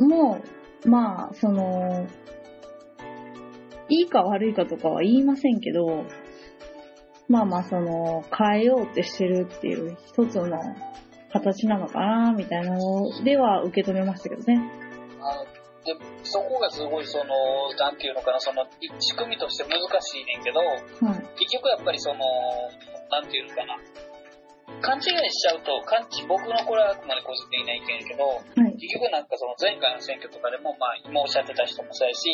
も、まあ、その、いいか悪いかとかは言いませんけど、まあまあ、その、変えようってしてるっていう一つの形なのかな、みたいなのでは受け止めましたけどね。あでそこがすごいその、なんていうのかな、その、い仕組みとして難しいねんけど、はい。結局やっぱりその、なんていうのかな、勘違いしちゃうと、勘違い僕のこれはあくまで個人的な意見やけど、はい。結局なんかその前回の選挙とかでも、まあ今おっしゃってた人もそうやし、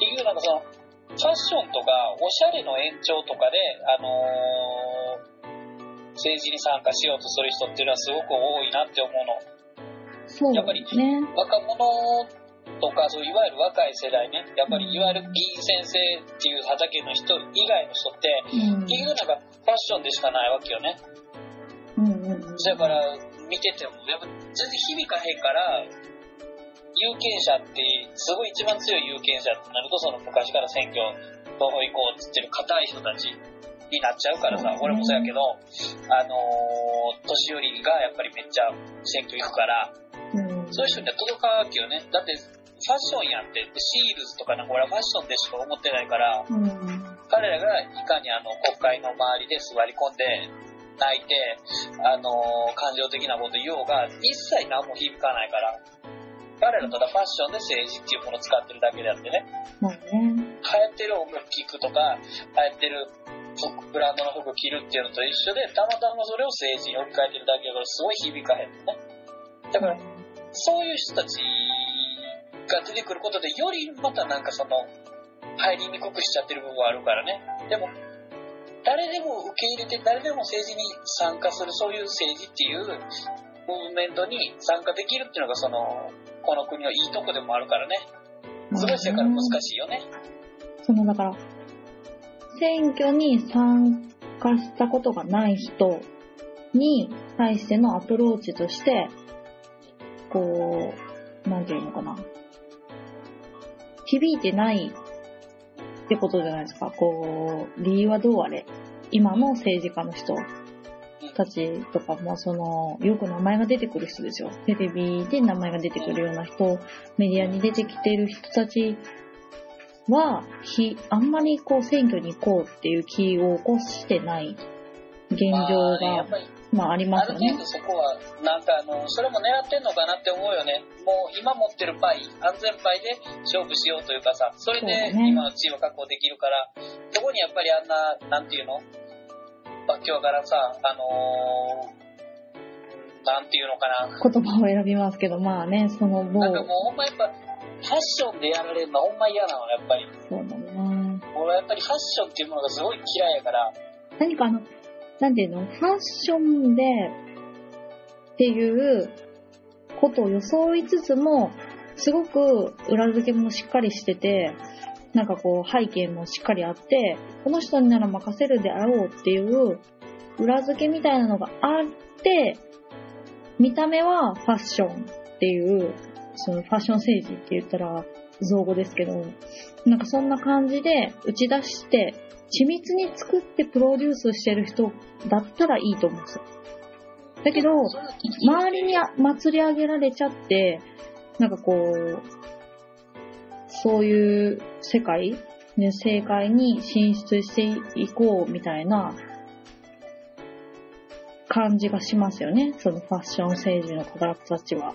結局なんかその、ファッションとかおしゃれの延長とかで、あのー政治に参加しようとする人っていうのはすごく多いなって思うの。そうやっぱり。若者とか、そういわゆる若い世代ね、やっぱりいわゆる議員先生っていう畑の人以外の人って、うん。結局なんかファッションでしかないわけよね。うんうんうん。だから見てても、やっぱ全然響かへんから、有権者って、すごい一番強い有権者ってなると、その昔から選挙投票行こうって言ってる硬い人たちになっちゃうからさ、俺もそうやけど、あのー年寄りがやっぱりめっちゃ選挙行くから、うん。そういう人には届かんわけよね。だって、ファッションやんって、シールズとかなんか俺はファッションでしか思ってないから、彼らがいかにあの国会の周りで座り込んで泣いて、あの感情的なこと言おうが、一切何も響かないから、彼らただファッションで政治っていうものを使ってるだけであってね。まあね。流行ってる音楽聴くとか、流行ってる服、ブランドの服着るっていうのと一緒で、たまたまそれを政治に置き換えてるだけだからすごい響かへんのね。だから、そういう人たちが出てくることで、よりまたなんかその、入りにくくしちゃってる部分はあるからね。でも、誰でも受け入れて、誰でも政治に参加する、そういう政治っていうムーブメントに参加できるっていうのが、その、この国のいいとこでもあるからね。すごい世界難しいよね。その、だから、選挙に参加したことがない人に対してのアプローチとして、こう、なんていうのかな。響いてないってことじゃないですか。こう、理由はどうあれ。今の政治家の人たちとかも、その、よく名前が出てくる人ですよ。テレビで名前が出てくるような人、メディアに出てきている人たちは、ひ、あんまりこう選挙に行こうっていう気を起こしてない現状が、まあありますよね。ある程度そこは、なんかあの、それも狙ってんのかなって思うよね。もう今持ってるパイ、安全パイで勝負しようというかさ、それで今の地位を確保できるから、そこにやっぱりあんな、なんていうの？わけわからさ、あのー、なんていうのかな。言葉を選びますけど、まあね、そのもう。なんかもうほんまやっぱ、ファッションでやられるのはほんま嫌なの、やっぱり。そうだね。俺はやっぱりファッションっていうものがすごい嫌いやから。何かあの、なんていうの、ファッションでっていうことを装いつつも、すごく裏付けもしっかりしてて、なんかこう背景もしっかりあって、この人になら任せるであろうっていう裏付けみたいなのがあって、見た目はファッションっていうそのファッション政治って言ったら造語ですけど、なんかそんな感じで打ち出して、緻密に作ってプロデュースしてる人だったらいいと思うんですよ。だけど、周りに祭り上げられちゃって、なんかこう、そういう世界、ね、政界に進出していこうみたいな感じがしますよね。そのファッション政治の方たちは。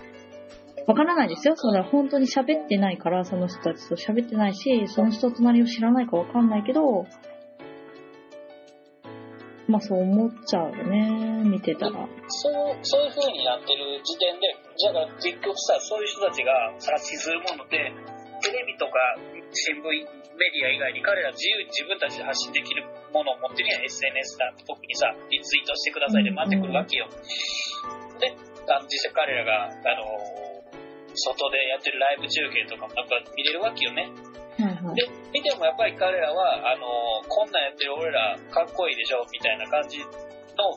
わからないですよ。それは本当に喋ってないから、その人たちと喋ってないし、その人となりを知らないかわかんないけど、まあそう思っちゃうよね、見てたら。そう、そういう風になってる時点で、じゃあ結局さ、そういう人たちが発信するものって、テレビとか新聞、メディア以外に彼ら自由に自分たちで発信できるものを持ってるやん、SNS だ特にさ、リツイートしてくださいで待ってくるわけよ。で、実際彼らが、あの外でやってるライブ中継とかもやっぱ見れるわけよね。で、見てもやっぱり彼らは、あの、こんなんやってる俺らかっこいいでしょみたいな感じの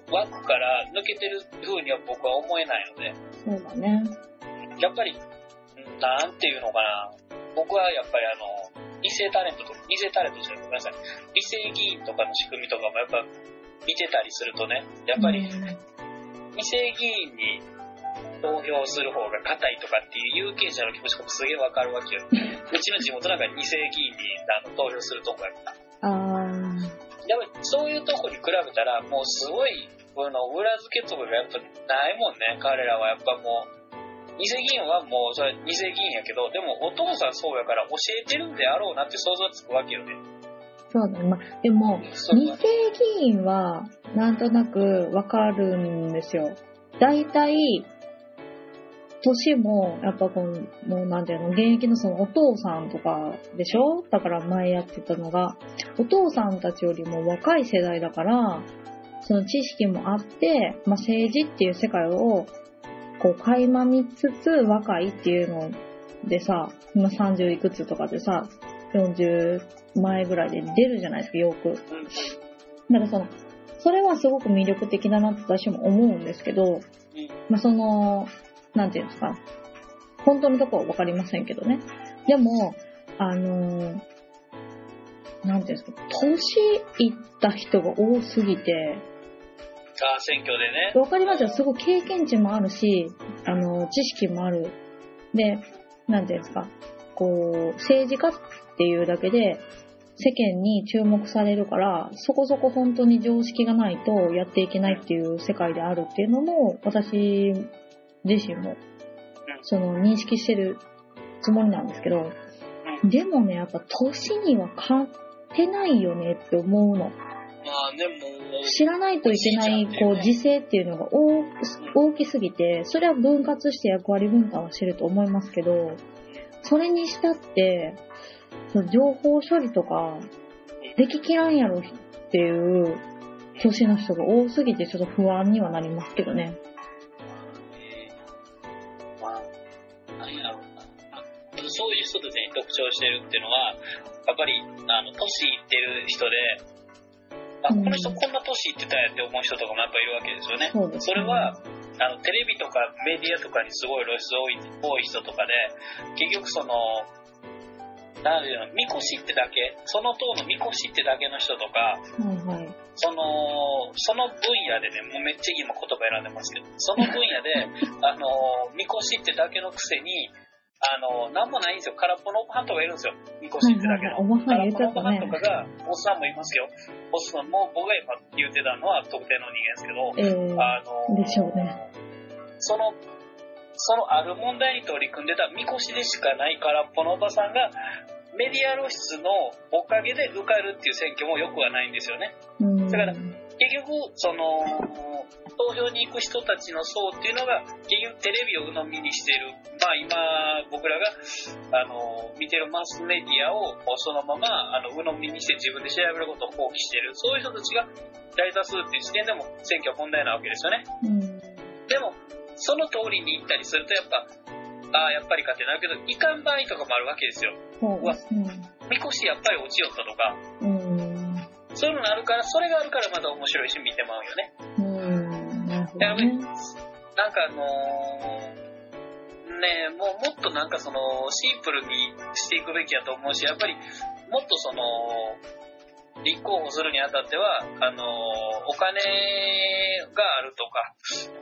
枠から抜けてる風には僕は思えないので。そうだね。やっぱり、なんていうのかな。僕はやっぱりあの、異性タレントとか、異性タレントじゃごめんなさい。異性議員とかの仕組みとかもやっぱ見てたりするとね、やっぱり、異性議員に投票する方が硬いとかっていう有権者の気持ちもすげえわかるわけよ。うちの地元なんか二世議員にあの投票するとこやった。あやっぱりそういうとこに比べたら、もうすごい、この裏付けとかがやっぱないもんね、彼らはやっぱもう。二世議員はもう、それ二世議員やけど、でもお父さんそうやから教えてるんであろうなって想像つくわけよね。そうだね。までも、二世議員は、なんとなくわかるんですよ。大体、年も、やっぱこの、もうなんていうの、現役のそのお父さんとかでしょ？だから前やってたのが、お父さんたちよりも若い世代だから、その知識もあって、まあ、政治っていう世界を、こう、垣間見つつ若いっていうのでさ、今30いくつとかでさ、40前ぐらいで出るじゃないですか、よく。だからその、それはすごく魅力的だなって私も思うんですけど、まあ、その、なんていうんですか、本当のとこはわかりませんけどね。でも、あのー、なんていうんですか、年いった人が多すぎて、あ選挙でね。わかりますよ。すごい経験値もあるし、あの、知識もある。で、なんていうんですか、こう、政治家っていうだけで、世間に注目されるから、そこそこ本当に常識がないとやっていけないっていう世界であるっていうのも、私自身も、その認識してるつもりなんですけど、でもね、やっぱ年には勝てないよねって思うの。まあでも、知らないといけない、こう、時勢っていうのが大大きすぎて、それは分割して役割分担はしてると思いますけど、それにしたって、その情報処理とか、でききらんやろっていう年の人が多すぎてちょっと不安にはなりますけどね。そういう人たちに特徴してるっていうのは、やっぱり、あの、年いってる人で、あ、こうんの人こんな年いってたんやって思う人とかもやっぱいるわけですよね。そうです、それは、あの、テレビとかメディアとかにすごい露出多い多い人とかで、結局その、なんていうの、みこしってだけ、その党のみこしってだけの人とか、はいはい。その、その分野でね、もうめっちゃ今言葉選んでますけど、その分野で、あの、みこしってだけのくせに、あの、なんもないんですよ。空っぽのおばはんとかいるんですよ。みこしってだけの。おばさん空っぽのおばはんとね。かが、おっさんもいますよ。おっさんも、僕が今言ってたのは特定の人間ですけど、えー、あのでしょうね。その、そのある問題に取り組んでたみこしでしかない空っぽのおばさんが、メディア露出のおかげで受かるっていう選挙もよくはないんですよね。うん。だから結局、その、投票に行く人たちの層っていうのが、結局テレビを鵜呑みにしてる。まあ今、僕らが、あの、見てるマスメディアをそのまま、あの、鵜呑みにして自分で調べることを放棄してる。そういう人たちが大多数っていう時点でも選挙は問題なわけですよね。うん。でも、その通りに行ったりすると、やっぱ、ああ、やっぱりかってなるけど、いかん場合とかもあるわけですよ。そうですね。みこしやっぱり落ちよったとか、うん。そういうのがあるから、それがあるからまた面白いし見てまうよね。うん。なるほどね。なんかあのーねえ、もうもっとなんかその、シンプルにしていくべきやと思うし、やっぱり、もっとその、立候補するにあたっては、あのーお金があるとか、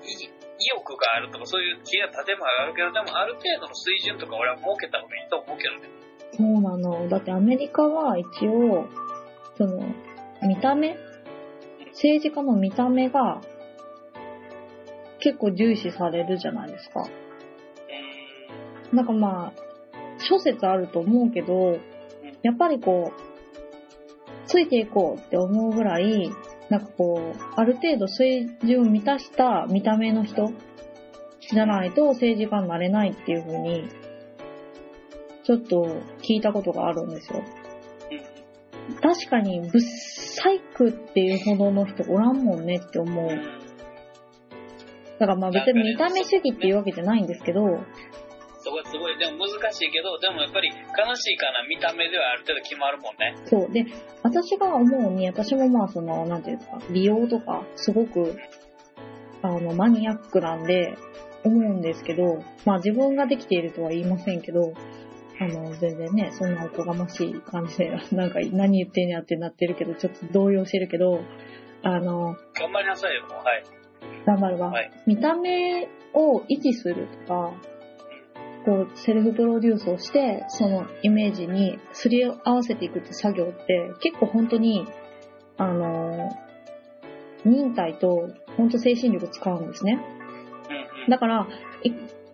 い意欲があるとか、そういう気や建前があるけど、でもある程度の水準とか俺は設けた方がいいと思うけどね。そうなの。だってアメリカは一応、その、見た目？政治家の見た目が結構重視されるじゃないですか。なんかまあ、諸説あると思うけど、やっぱりこう、ついていこうって思うぐらい、なんかこう、ある程度水準を満たした見た目の人じゃないと政治家になれないっていう風に、ちょっと聞いたことがあるんですよ。確かに、ブサイクっていうほどの人おらんもんねって思う。だからまあ別に見た目主義っていうわけじゃないんですけど、そこはすごい、でも難しいけど、でもやっぱり悲しいかな、見た目ではある程度決まるもんね。そう。で、私が思うに、私もまあその、なんていうんですか、美容とか、すごく、あの、マニアックなんで、思うんですけど、まあ自分ができているとは言いませんけど、あの、全然ね、そんなおこがましい感じで、なんか何言ってんやってなってるけど、ちょっと動揺してるけど、あの、頑張りなさいよ、もう。はい。頑張るわ。はい見た目を維持するとか、こう、セルフプロデュースをして、そのイメージにすり合わせていくって作業って、結構本当に、あの、忍耐と、本当精神力使うんですね。だから、い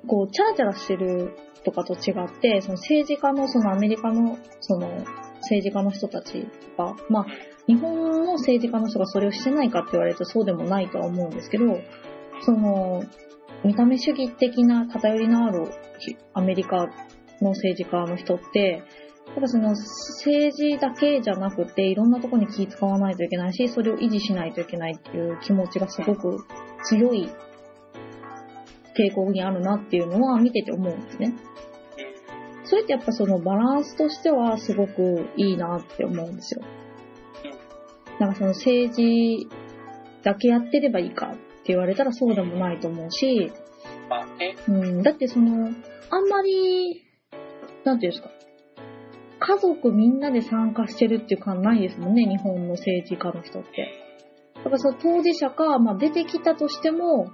こう、チャラチャラしてるとかと違って、その政治家の、そのアメリカの、その、政治家の人たちとか、まあ、日本の政治家の人がそれをしてないかって言われるとそうでもないとは思うんですけど、その、見た目主義的な偏りのあるアメリカの政治家の人って、やっぱその政治だけじゃなくていろんなところに気使わないといけないし、それを維持しないといけないっていう気持ちがすごく強い傾向にあるなっていうのは見てて思うんですね。それってやっぱそのバランスとしてはすごくいいなって思うんですよ。なんかその政治だけやってればいいかって言われたらそうでもないと思うし。うん、だってその、あんまり、なんていうんですか、家族みんなで参加してるっていう感ないですもんね、日本の政治家の人って。だからその当事者か、まあ出てきたとしても、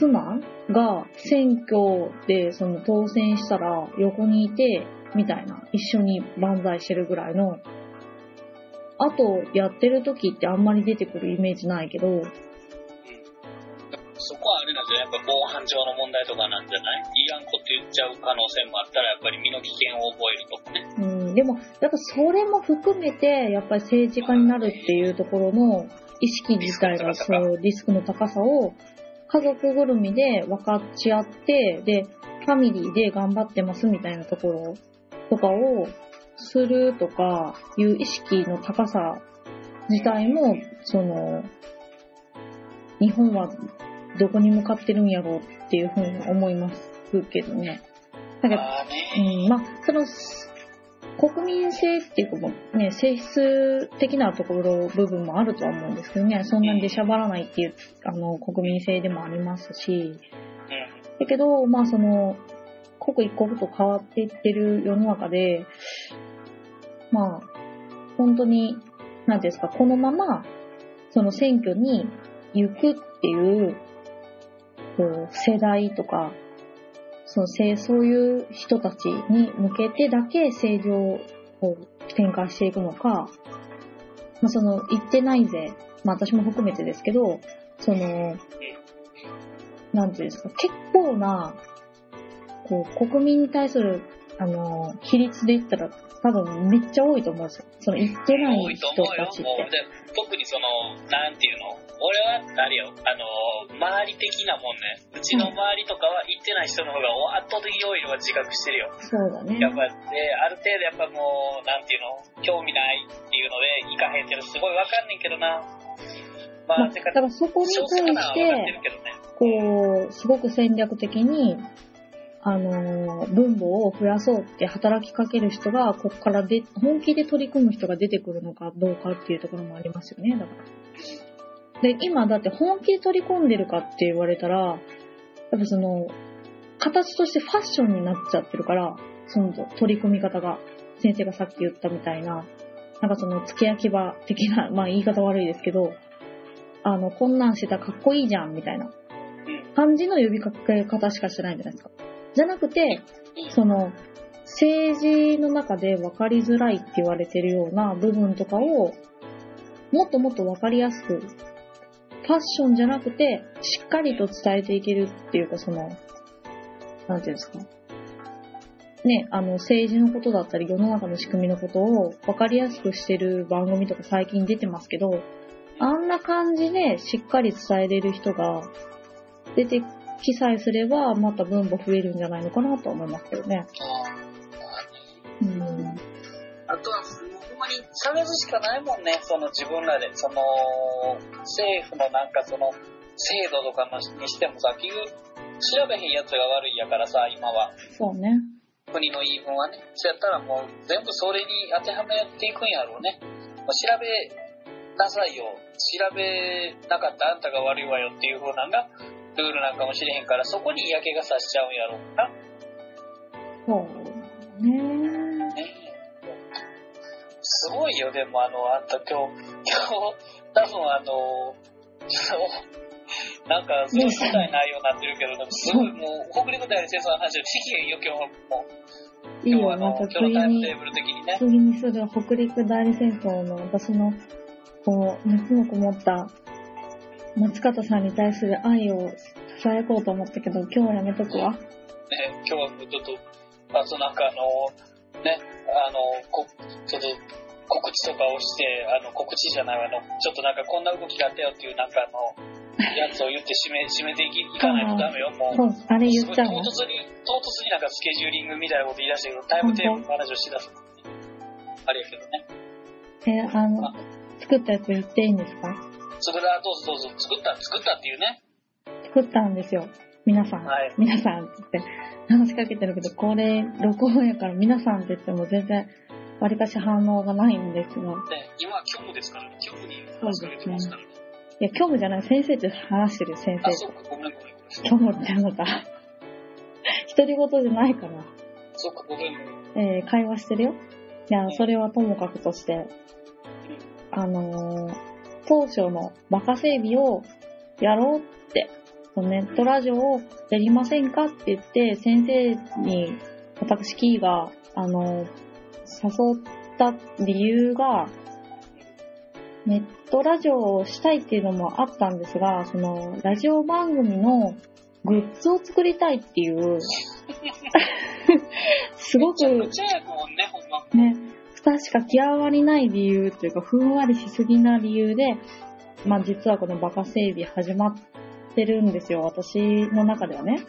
妻が選挙でその当選したら横にいて、みたいな、一緒に万歳してるぐらいのあとやってる時ってあんまり出てくるイメージないけど、うん。そこはあれなんじゃないやっぱ防犯上の問題とかなんじゃない？いらんこと言っちゃう可能性もあったら、やっぱり身の危険を覚えるとかね。うん、でも、やっぱそれも含めて、やっぱり政治家になるっていうところの意識自体が、そう、リスクの高さを家族ぐるみで分かち合って、で、ファミリーで頑張ってますみたいなところとかをするとかいう意識の高さ自体も、その、日本はどこに向かってるんやろうっていうふうに思いますけどね。だけどああね。うん、まあ、その、国民性っていうかもうね、性質的なところ、部分もあるとは思うんですけどね、そんなに出しゃばらないっていう、あの、国民性でもありますし、だけど、まあその、刻一刻と変わっていってる世の中で、まあ、本当に、なんていうんですか、このまま、その選挙に行くっていう、こう、世代とか、そのせそういう人たちに向けてだけ正常を展開していくのか、まあ、その、言ってないぜ、まあ私も含めてですけど、その、なんていうんですか、結構な、こう、国民に対する、あの、比率で言ったら、多分めっちゃ多いと思うんですよ。その言ってない多い人と思うよたちっ。もう、て。で、特にその、なんていうの？俺は、あれよ、あの、周り的なもんね。うちの周りとかは行ってない人の方が圧倒的に多いのは自覚してるよ。そうだね。やっぱ、で、ある程度やっぱもう、なんていうの興味ないっていうので、行かへんっていうのすごいわかんねんけどな。まあ、まあ、てか、だからそこに対して、るけどね。こう、すごく戦略的に、あの、分母を増やそうって働きかける人が、ここからで、本気で取り組む人が出てくるのかどうかっていうところもありますよね、だから。で、今だって本気で取り込んでるかって言われたら、やっぱその、形としてファッションになっちゃってるから、その取り組み方が、先生がさっき言ったみたいな、なんかその、付け焼き場的な、まあ言い方悪いですけど、あの、こんなんしてたらかっこいいじゃん、みたいな。感じの呼びかけ方しかしてないじゃないですか。じゃなくて、その、政治の中で分かりづらいって言われてるような部分とかを、もっともっと分かりやすく、ファッションじゃなくて、しっかりと伝えていけるっていうか、その、なんていうんですか。ね、あの、政治のことだったり、世の中の仕組みのことを分かりやすくしてる番組とか最近出てますけど、あんな感じでしっかり伝えれる人が出てきさえすれば、また分母増えるんじゃないのかなとは思いますけどね。うん。あとは、ほんまに探すしかないもんね、その自分らで。その、政府のなんかその、制度とかのにしてもさ、結局、調べへんやつが悪いやからさ、今は。そうね。国の言い分はね。そうやったらもう全部それに当てはめていくんやろうね。もう調べなさいよ。調べなかったあんたが悪いわよっていう風なんが、ルールなんかもしれへんから、そこに嫌気がさしちゃうんやろうな。そうね。ねすごいよ、でもあの、あんた今日、今日、多分あの、そ のなんか、すごいみたいな内容になってるけど、すごいもう、北陸大戦争の話はできへんよ、今日も。いいよ、今日はあの、また今日の次にタイムテー、ブル的にね。次にする北陸代理戦争の私の、こう、熱のこもった、松方さんに対する愛を囁こうと思ったけど、今日はやめとくわ。ね、今日はちょっと、あとなんかあの、ね、あの、こちょっと告知とかをして、あの、告知じゃないわ、あの、ちょっとなんかこんな動きがあったよっていうなんかあの、やつを言って締め、締めていきいかないとダメよ、もう。そう、あれ言っちゃう唐突に、唐突になんかスケジューリングみたいなこと言い出したけど、タイムテーブルの話をしだす。あれやけどね。え、あの、作ったやつ言っていいんですか？作った、どうぞどうぞ、作った、作ったっていうね。作ったんですよ。皆さん。はい皆さんって言って話しかけてるけど、これ、録音やから皆さんって言っても全然、わりかし反応がないんですが。ね、今は虚無ですからね、虚無に話しかけてますからね。いや、今日もじゃない、先生と話してるよ、先あ、生と。そっか、ごめんごめんごめん。今日もってあなた。独り言じゃないから。そっか、ごめんごめん。えー会話してるよ。いや、それはともかくとして、あのー当初のバカ整備をやろうって、ネットラジオをやりませんかって言って、先生に、私キーが、あのー誘った理由が、ネットラジオをしたいっていうのもあったんですが、その、ラジオ番組のグッズを作りたいっていう、すごく、ね、確か極まりない理由というか、ふんわりしすぎな理由で、まあ実はこのバカ整備始まってるんですよ、私の中ではね。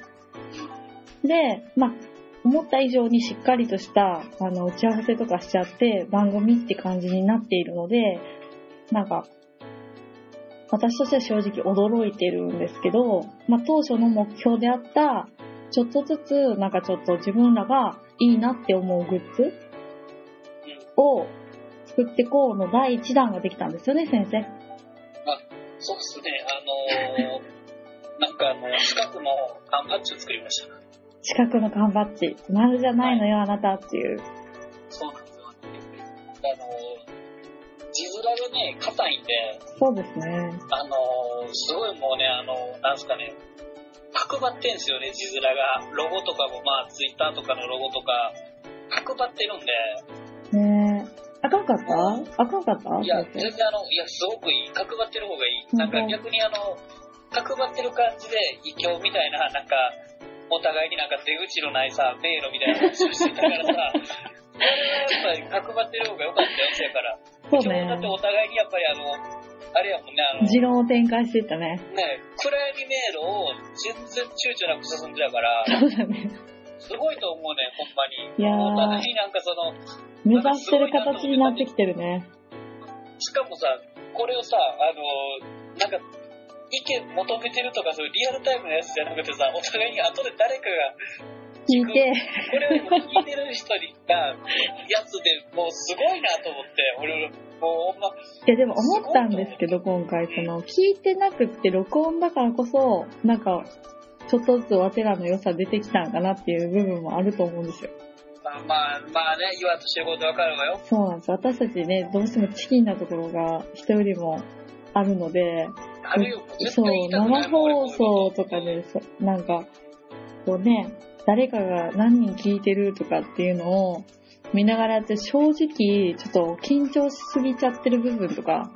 で、まあ、思った以上にしっかりとした、あの、打ち合わせとかしちゃって、番組って感じになっているので、なんか、私としては正直驚いてるんですけど、まあ、当初の目標であった、ちょっとずつ、なんかちょっと自分らがいいなって思うグッズを作ってこうの第一弾ができたんですよね、先生。そうっすね、あのー、なんかあの、近くの缶バッジを作りました。近くの缶バッジ。丸じゃないのよ、あなたっていう。そうなんですよ。あのー、字面がね、硬いんで、そうですね。あのー、すごいもうね、あのー、なんすかね、角張ってんすよね、字面が。ロゴとかも、まあ、ツイッターとかのロゴとか、角張ってるんで、ねえ。あかんかった？あかんかった？いや、全然あの、いや、すごくいい。角張ってる方がいい。うんなんか逆にあの、角張ってる感じで、異教みたいな、なんか、お互いになんか出口のないさ、迷路みたいな話をしてたからさ、これはやっぱり角張ってる方が良かったやつやから。そう今日だってね。お互いにやっぱりあの、あれやもんね、あの、持論を展開していったね。ね、暗闇迷路を全然躊躇なく進んでたから、そうだね。すごいと思うね、ほんまに。いやーお互いになんかその、目指してる形になってきてるね。しかもさ、これをさ、あの、なんか、意見求めてるとか、そういうリアルタイムのやつじゃなくてさ、お互いに後で誰かが聞いて、これを聞いてる人にが、やつでもうすごいなと思って、俺、もうほんま、いやでも思ったんですけど、今回、その、聞いてなくって録音だからこそ、なんか、ちょっとずつわてらの良さ出てきたんかなっていう部分もあると思うんですよ。まあまあ、まあね、言わんとしてることわかるわよ。そうなんです。私たちね、どうしてもチキンなところが人よりもあるので、そう生放送とかで、そなんか、こうね、誰かが何人聞いてるとかっていうのを見ながらやって、正直、ちょっと緊張しすぎちゃってる部分とか、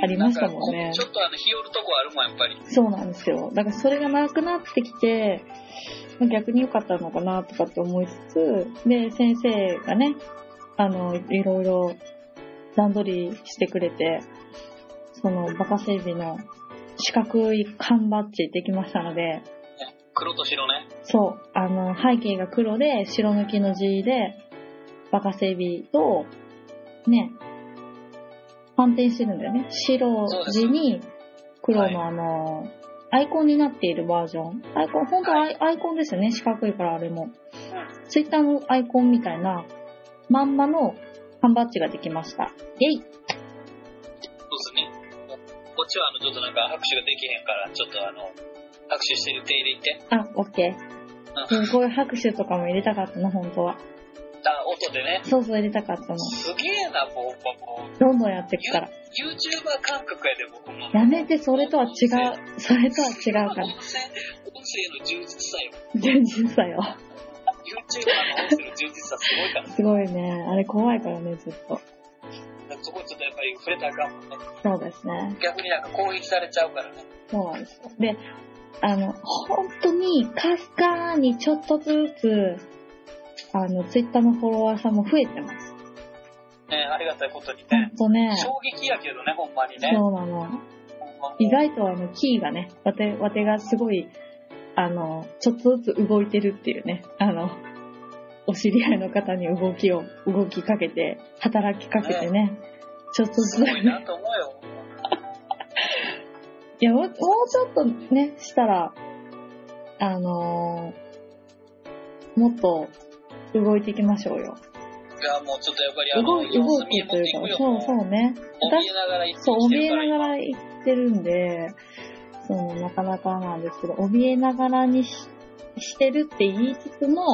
ありましたもんねちょっとあの、日和るとこあるもん、やっぱり。そうなんですよ。だからそれがなくなってきて、まあ逆に良かったのかなとかって思いつつ、で、先生がね、あの、いろいろ段取りしてくれて、そのバカ整備の四角い缶バッジできましたので、黒と白ね。そう、あの、背景が黒で白抜きの字で、バカ整備と、ね、反転してるんだよね。白地に黒のあの、アイコンになっているバージョン。アイコン、本当はアイアイコンですよね。四角いからあれも。ツイッターのアイコンみたいな、まんまの缶バッジができました。イェイそうですね。こっちはあの、ちょっとなんか拍手ができへんから、ちょっとあの、拍手してる手入れて。あ、オッケー。うんこういう拍手とかも入れたかったの、本当は。あ、音でね。そうそう入れたかったの。すげえな、もう、もう、どんどんやっていくから。YouTuber 感覚やで、僕も。やめて、それとは違う。それとは違うから。音声、音声の充実さよ。充実さよ。YouTuber の音声の充実さすごいから。すごいね。あれ怖いからね、ずっと。そこちょっとやっぱり触れたらあかんもんね。そうですね。逆になんか攻撃されちゃうからね。そうなんですよ。で、あの、本当にかすかにちょっとずつ、あの、ツイッターのフォロワーさんも増えてます。ねありがたいことにほんね。とね。衝撃やけどね、ほんまにね。そうなの。意外とあの、キーがね、わて、わてがすごい、あの、ちょっとずつ動いてるっていうね、あの、お知り合いの方に動きを、動きかけて、働きかけてね、ちょっとずつすごいなと思うよ。いや、もうもうちょっとね、したら、あのーもっと動いていきましょうよ。いや、もうちょっとやっぱりあの、動い動くというか。そうそうね。怯えながらそう、怯えながら。ら言ってるんで、その、なかなかなんですけど、怯えながらにししてるって言いつつも、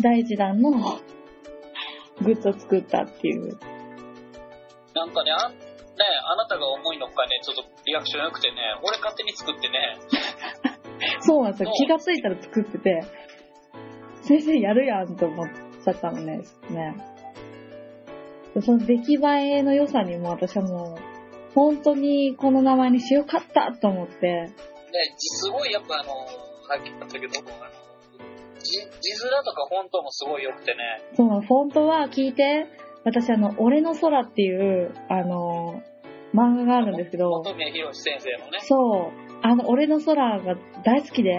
第一弾のグッズを作ったっていう。なんかね、あんね、あなたが重いのかね、ちょっとリアクション良くてね、俺勝手に作ってね、そうなんですよ。気がついたら作ってて、先生やるやんと思っちゃったのね。ねその出来栄えの良さにも私はもう、本当にこの名前にしよかったと思って。ね、すごいやっぱあの、さっき言ったけど、あの、字字面とかフォントもすごい良くてね。そう、フォントは聞いて、私あの、俺の空っていう、あの、漫画があるんですけど、本宮博先生のね。そう、あの、俺の空が大好きで、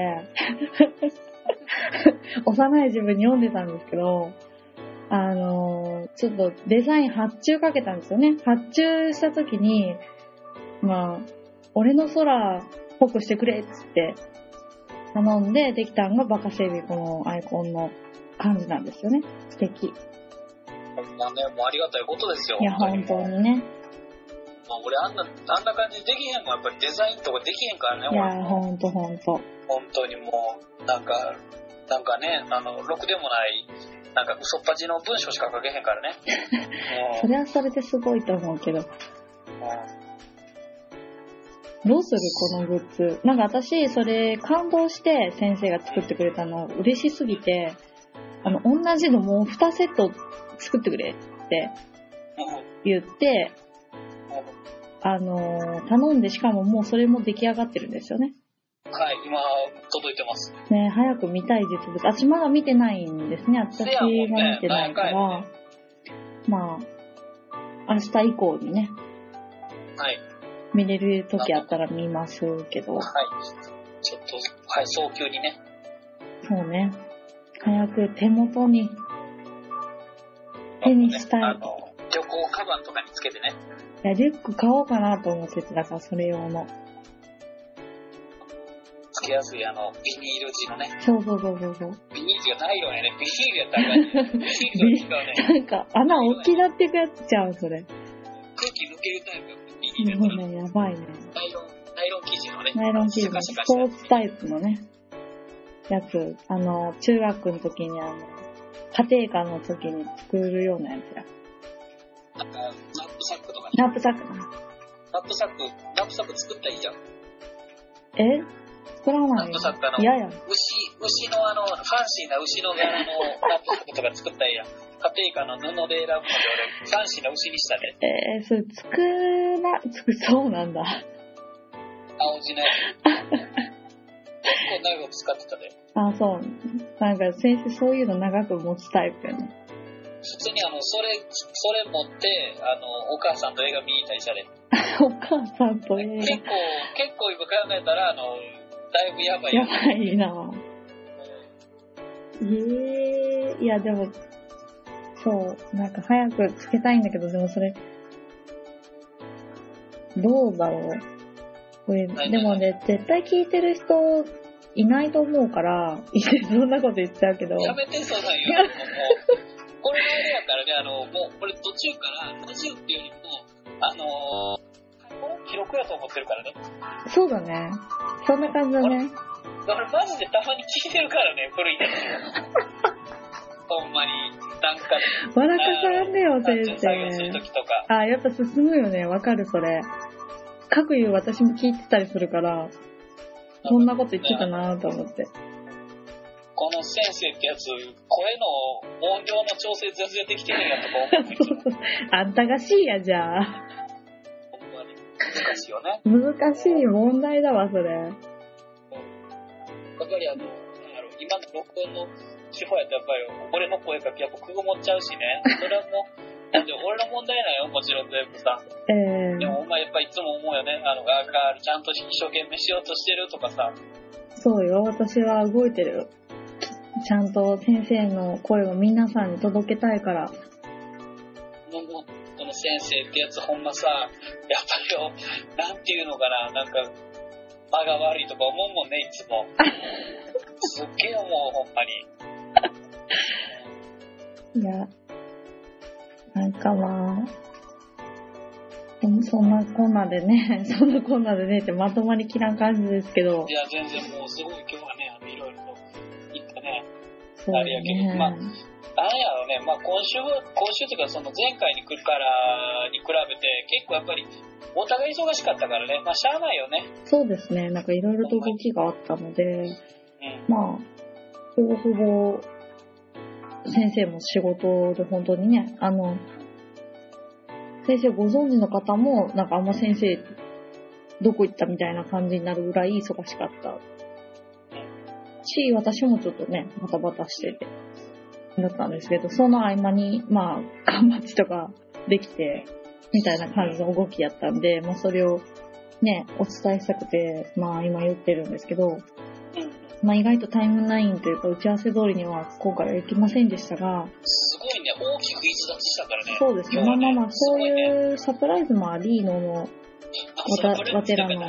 幼い自分に読んでたんですけど、あの、ちょっとデザイン発注かけたんですよね。発注した時に、まあ、俺の空っぽくしてくれっつって頼んでできたのがバカセビこのアイコンの感じなんですよね。素敵。まあね、もうありがたいことですよ。いや、本当にね。まあ、俺あんな、あんな感じできへんもん、やっぱりデザインとかできへんからね、いや、俺もほんとほんと。本当にもう、なんか、なんかね、あの、ろくでもない、なんか嘘っぱちの文章しか書けへんからね。それはそれですごいと思うけど。どうするこのグッズ？なんか私、それ感動して先生が作ってくれたの嬉しすぎて、あの、同じのもう2セット作ってくれって言って、あのー頼んでしかももうそれも出来上がってるんですよね。はい、今、届いてます。ね早く見たい実物。私まだ見てないんですね。私が見てないから。まあ、明日以降にね、はい、見れる時あったら見ますけど。はい。ちょっと、はい、早急にね。そうね。早く手元に手にしたいあの、旅行カバンとかにつけてね。いや、リュック買おうかなと思ってて、だからそれ用の。つけやすい、あの、ビニール地のね。そうそうそうそうそう。ビニールじゃないよね。ビニールやったら。ビニールと違うね。なんか、穴大きなっていくやつちゃう、それ。空気抜けるタイプ。ビニールやね、やばいね。ナイロン、ナイロン生地のね。ナイロン生地のスポーツタイプのね、やつ。あの、中学の時にあの、家庭科の時に作るようなやつや。なんか、ナップサックとかね。ナップサックな。ナップサック、ナップサック作ったらいいじゃん。え？作らないよナップサックあの。嫌や。牛、牛のあの、ファンシーな牛の柄のナップとか作ったやん。家庭科の布で選ぶので俺、ファンシーな牛にしたね。えー、それ作ら、作、そうなんだ。青地のやつ。結構長く使ってたで。あ、そう。なんか先生そういうの長く持つタイプやね。普通にあの、それ、それ持って、あの、お母さんと映画見に行ったりしたで。お母さんと映結構、結構今考えたら、あの、だいぶやばい画。や。ばいなええいやでも、そう、なんか早くつけたいんだけど、でもそれ、どうだろう。これ、はいでもね、絶対聞いてる人いないと思うから、そんなこと言っちゃうけど。やめて、そんなん言うのもう、これのあれやからね、あの、もう、これ途中から、ラジオっていうよりも、あのー、記録やと思ってるからね。そうだね。そんな感じだね。だからマジでたまに聞いてるからね、古いやつを。ほんまに、なんか、笑かさんでよ、先生。あ、やっぱ進むよね。わかる、それ。各言う私も聞いてたりするから、こんなこと言ってたなと思って。この先生ってやつ、声の音量の調整全然できてへんやんとか思ってる あんたがしいや、じゃあ。難しいよね。難しい問題だわ、それ。やっぱりあの、なんやろ今の録音の手法やとやっぱり俺の声かけやっぱくぐもっちゃうしね。それはもう、なんで俺の問題なんよ、もちろん全部さ。えー、でもお前やっぱいつも思うよね。あの、ガーガーちゃんと一生懸命しようとしてるとかさ。そうよ、私は動いてるよ。ちゃんと先生の声を皆さんに届けたいから。もうこの先生ってやつほんまさ、やっぱりよ、なんていうのかな、なんか、間が悪いとか思うもんね、いつも。すっげえ思う、ほんまに。いや、なんかまあ、そんなこんなでね、そんなこんなでねってまとまりきらん感じですけどい、や、全然もうすごい今日はね、あの、いろいろと言ったね。そうあれやけどね。まあなんやろね、まあ今週は、今週というかその前回に来るからに比べて、結構やっぱり、お互い忙しかったからね、まあしゃあないよね。そうですね、なんかいろいろと動きがあったので、うん。まあ、ほぼほぼ、先生も仕事で本当にね、あの、先生ご存知の方も、なんかあんま先生、どこ行ったみたいな感じになるぐらい忙しかった。し、私もちょっとね、バタバタしてて、だったんですけど、その合間に、まあ、缶バッジとかできて、みたいな感じの動きやったんで、まあそれをね、お伝えしたくて、まあ今言ってるんですけど、うん。まあ意外とタイムラインというか打ち合わせ通りには今回は行きませんでしたが、すごいね、大きく逸脱したからね。そうですね。まあまあまあ、そういうサプライズもありのの、わたわてらの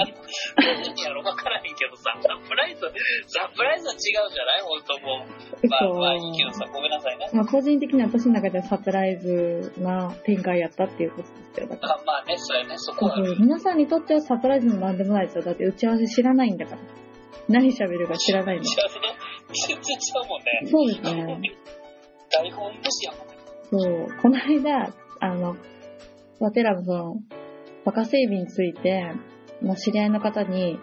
プライズ、サプライズは違うじゃない？本当もう。まあまあいいけどさ、ごめんなさいね。まあ個人的には私の中ではサプライズな展開やったっていうことですよ。だから。あまあね、そうやね、そこは。皆さんにとってはサプライズもなんでもないですよ。だって打ち合わせ知らないんだから。何喋るか知らないんだ打ち合わせね、全然違うもんね。そうですね。台本ですやもんね。そう。この間、あの、ワテラのその、バカ整備について、まあ、知り合いの方に、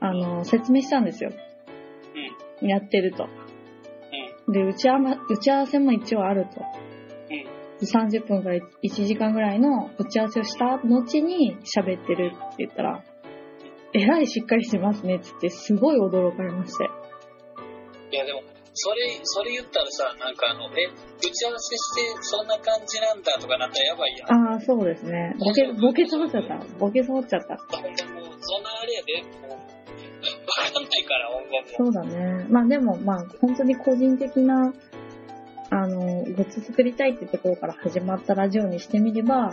あの、説明したんですよ。うん。やってると。うん。で、打ち合わ打ち合わせも一応あると。うん。で30分から1時間ぐらいの打ち合わせをした後に喋ってるって言ったら、えらいしっかりしてますねって言って、すごい驚かれまして。いやでも、それ、それ言ったらさ、なんかあの、え、打ち合わせしてそんな感じなんだとかなったらやばいやん。ああ、そうですね。ボケ、ボケそうっちゃった。ボケそうっちゃった。ほんまもう、そんなあれやで、もう、わかんないから、ほんまもう。そうだね。まあでも、まあ本当に個人的な、あの、グッズ作りたいってところから始まったラジオにしてみれば、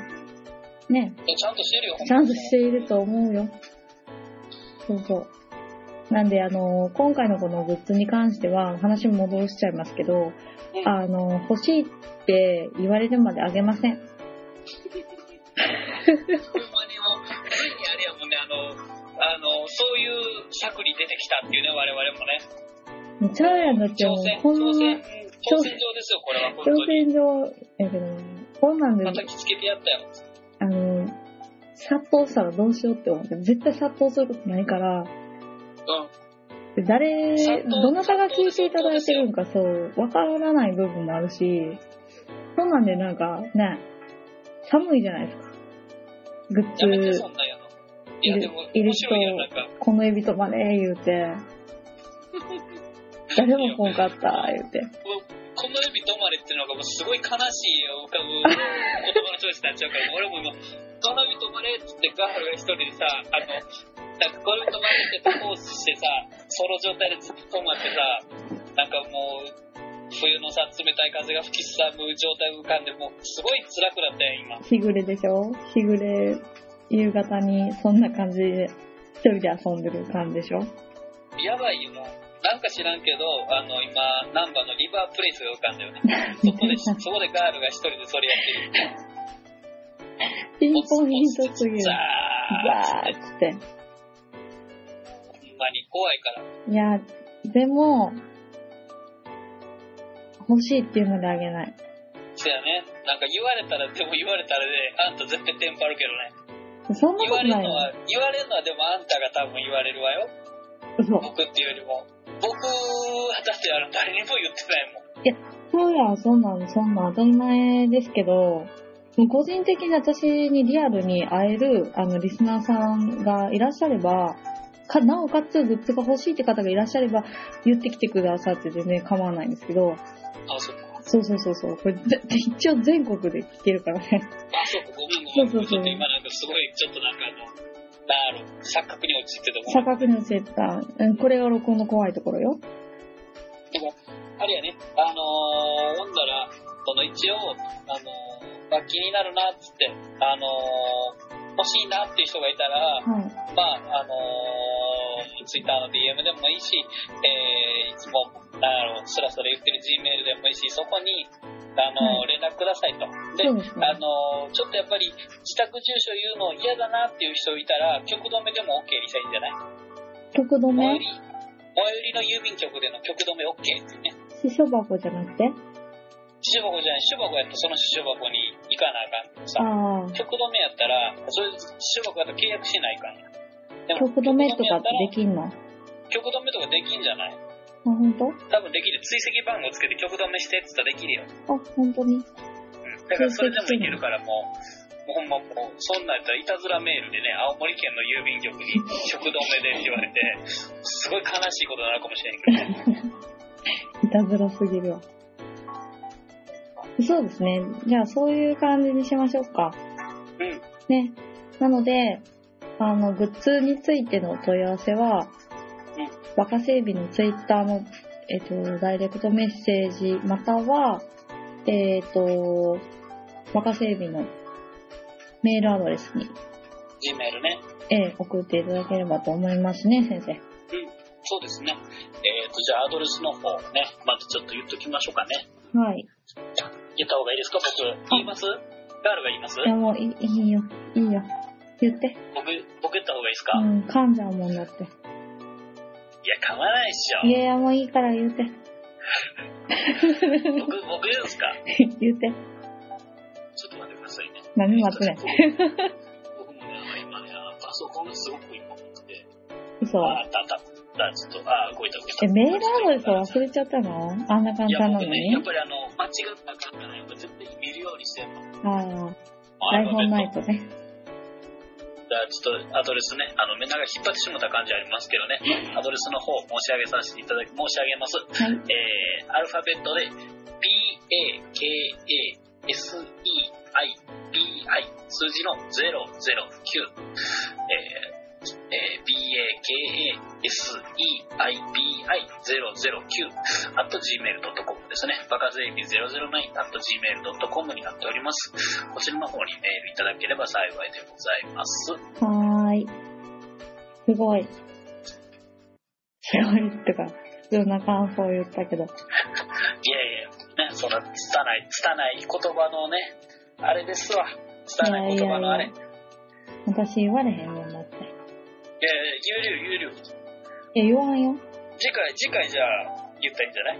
ね、ちゃんとしてるよ、ちまゃんとしていると思うよ。そうそう。なんで、あの、今回のこのグッズに関しては、話戻しちゃいますけど、うんあの、欲しいって言われるまであげません。まにあの、そういう策に出てきたっていうね、我々もね。チャーヤンだってこんな挑戦、状ですよ、これは、挑に。戦状やけど、こんなんで、叩きつけてやったよ。あの、殺到したらどうしようって思って、絶対殺到することないから、うん。誰、どなたが聞いていただいてるんかそう、わからない部分もあるし、そんなんでなんかね、寒いじゃないですか。グッズ。いや、でも、いる面白いやん、なんか。この指とまで言うて、誰も来んかった、言うて。この指止まれっていうのがもうすごい悲しい浮かぶ言葉のチョイスになっちゃうから、俺も今、この指止まれって言ってガールが一人でさ、あの、なんかこの指止まれってポーズしてさ、ソロ状態でずっと止まってさ、なんかもう、冬のさ、冷たい風が吹きすさぶ状態浮かんで、もうすごい辛くなったよ、今。日暮れでしょ？日暮れ、夕方にそんな感じで、一人で遊んでる感じでしょ？やばいよ、もう。なんか知らんけど、あの、今、ナンバーのリバープレイスが浮かんだよね。そこで、そこでガールが一人でそれやってる。ピンポイントすぎる。ザザーーって。ッつって。ほんまに怖いから。いや、でも、欲しいっていうのであげない。そやね。なんか言われたら、でも言われたらで、あんた絶対テンパるけどね。そんな言ことないよ。われるのは、言われるのはでもあんたが多分言われるわよ。嘘。僕っていうよりも。僕、だってあの、誰にも言ってないもん。そうや、そんなん、そんなん当たり前ですけど、個人的に私にリアルに会える、あの、リスナーさんがいらっしゃれば、か、なおかつグッズが欲しいって方がいらっしゃれば、言ってきてくださって全然構わないんですけど、あ、そっか。そうそうそうそう、これ、ぜ 一応全国で聞けるからね。あ、そうか、ごめんごめん。そうそうそうちょっと今なんかすごい、ちょっとなんかあの、なん錯覚に落ちてても。錯覚に教えた、うんこれが録音の怖いところよ。でも、あれやね、あのー、ほんだら、その一応、あのー、まあ、気になるなっつって、あのー、欲しいなっていう人がいたら、はい。まあ、あのー、ツイッターの DM でもいいし、えー、いつも、なんやろ、スラスラ言ってる Gmail でもいいし、そこに、あの連絡くださいと。で、ですねあ。のー、ちょっとやっぱり、自宅住所言うの嫌だなっていう人いたら、局止めでも OK にしたらいいんじゃない？曲止め？最寄り、の郵便局での局止め OK ってね。支所箱じゃなくて？支所箱じゃない、支所箱やったらその支所箱に行かなあかんけどさ、ああ、局止めやったら、それ支所箱やったら契約しないかんや。でも曲止めとかってで局きんの？あ、止めとかできんじゃない？ほんと多分できる。追跡番号つけて局止めしてって言ったらできるよ。あ、ほんとに？うん。だからそれでもいけるからもう、ほんまもう、そんなんやったらいたずらメールでね、青森県の郵便局に食堂目でって言われて、すごい悲しいことになるかもしれんけどね。いたずらすぎるわ。そうですね。じゃあ、そういう感じにしましょうか。うん。ね。なので、あの、グッズについてのお問い合わせは、うんバカ整備のツイッターの、えっ、と、ダイレクトメッセージ、または、えっ、と、バカ整備のメールアドレスに、Gmail ね。えー送っていただければと思いますね、先生。そうですね。えっ、と、じゃあアドレスの方ね、まずちょっと言っときましょうかね。はい。言った方がいいですか？僕、言います？ガールが言います？いや、もういいいいよ。いいよ。言って。僕、僕言った方がいいですか、いうん、噛んじゃうもんだって。や、噛まないっしょ。いやいや、もういいから言って。僕、僕言うんですか？言って。ちょっと待ってくださいね。何待つねん。僕もね、今ね、パソコンがすごく今重くて、嘘。あ、たあった。だちょっと、あ、動いた動いた。え、メールアドレス忘れちゃったの？あんな簡単なのに？やっぱりあの、間違ったらあかんから、やっぱ絶対見るようにしてんの。ああ、台本ないとね。じゃあちょっとアドレスね、あの、みんなが引っ張ってしまった感じありますけどね、アドレスの方申し上げさせていただき、申し上げます。はい。えー、アルファベットで、B-A-K-A-S-E-I-B-I 数字の009、えーえー、B-A-K-A-S-E-I-B-I009 at gmail.com ですね。バカゼイビ009 at gmail.com になっております。こちらの方にメールいただければ幸いでございます。はーい。すごい。すごいってか、普通な感想を言ったけど。いやいや、ね、そんな、つたない、つたない言葉のね、あれですわ。つたない言葉のあれ。いやいや私言われへんもんだって。言うるよ、言わんよ。次回、次回じゃあ、言ったらいいんじゃない？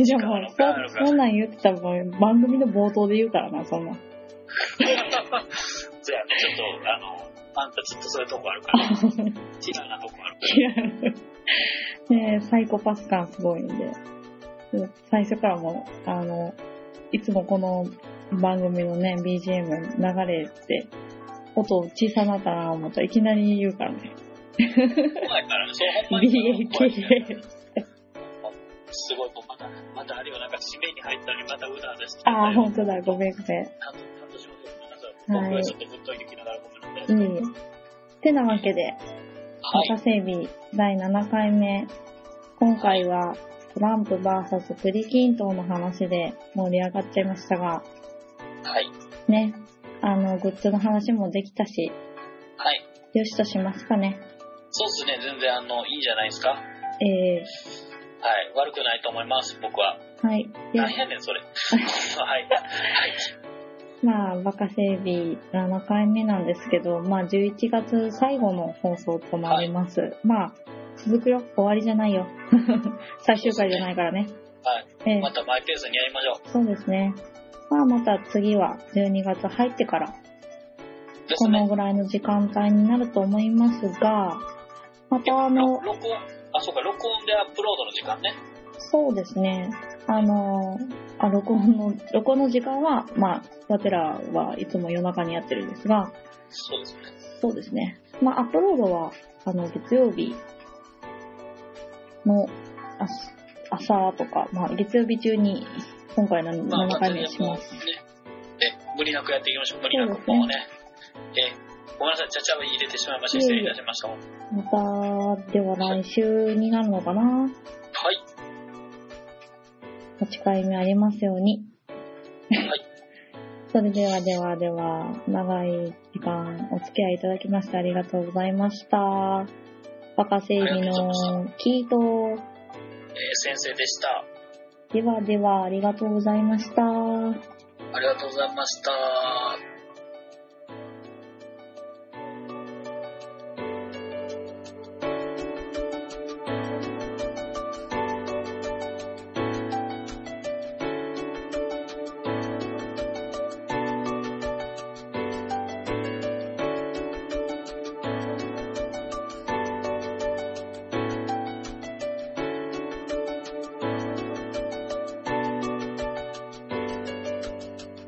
え、じゃあもうそそんなん言ってたら番組の冒頭で言うからな、そんなん。そうやね、ちょっと、あの、あんたちょっとそういうとこあるから、嫌いなとこあるから。ねえサイコパス感すごいんで。最初からもう、あの、いつもこの番組のね、BGM 流れて、音小さなったな思ったらいきなり言うからね。怖いからね、そう、ほんまに怖いね。BAK。すごい、もうまた、またあれはなんか締めに入ったのにまたうだうだして。ああ、ほんとだ、ごめんごめん。担当しますよ。ごめんなさい。僕はちょっととながらごめんなさい。いいえ。てなわけで、はい。赤整備第7回目。今回はトランプ VS 栗きんとうの話で盛り上がっちゃいましたが、はい。ね、あの、グッズの話もできたし、はい。よしとしますかね。そうですね、全然あの、いいんじゃないですか？えはい。悪くないと思います、僕は。ー、はい。で何やねん、それ。はい。はい。まあ、バカ整備7回目なんですけど、まあ、11月最後の放送となります。まあ、続くよ。終わりじゃないよ。最終回じゃないからね。はい。えーまたマイペースにやりましょう。そうですね。まあ、また次は12月入ってから。このぐらいの時間帯になると思いますが、またあのろ、録音、あ、そうか、録音でアップロードの時間ね。そうですね。あの、あ、録音の、録音の時間は、まあ、わてらはいつも夜中にやってるんですが、そうですね。そうですね。まあ、アップロードは、あの、月曜日の朝朝とか、まあ、月曜日中に、今回のまあ、7ま回目にします。、え、無理なくやっていきましょう。無理なくもうね。え、ごめんなさい、ちゃちゃ入れてしまいまして、失礼いたしました。はい。また、では来週になるのかな ?8 回目ありますように。はい。それではではでは、長い時間お付き合いいただきましてありがとうございました。バカ整備のキート。えー先生でした。ではではありがとうございました。ありがとうございました。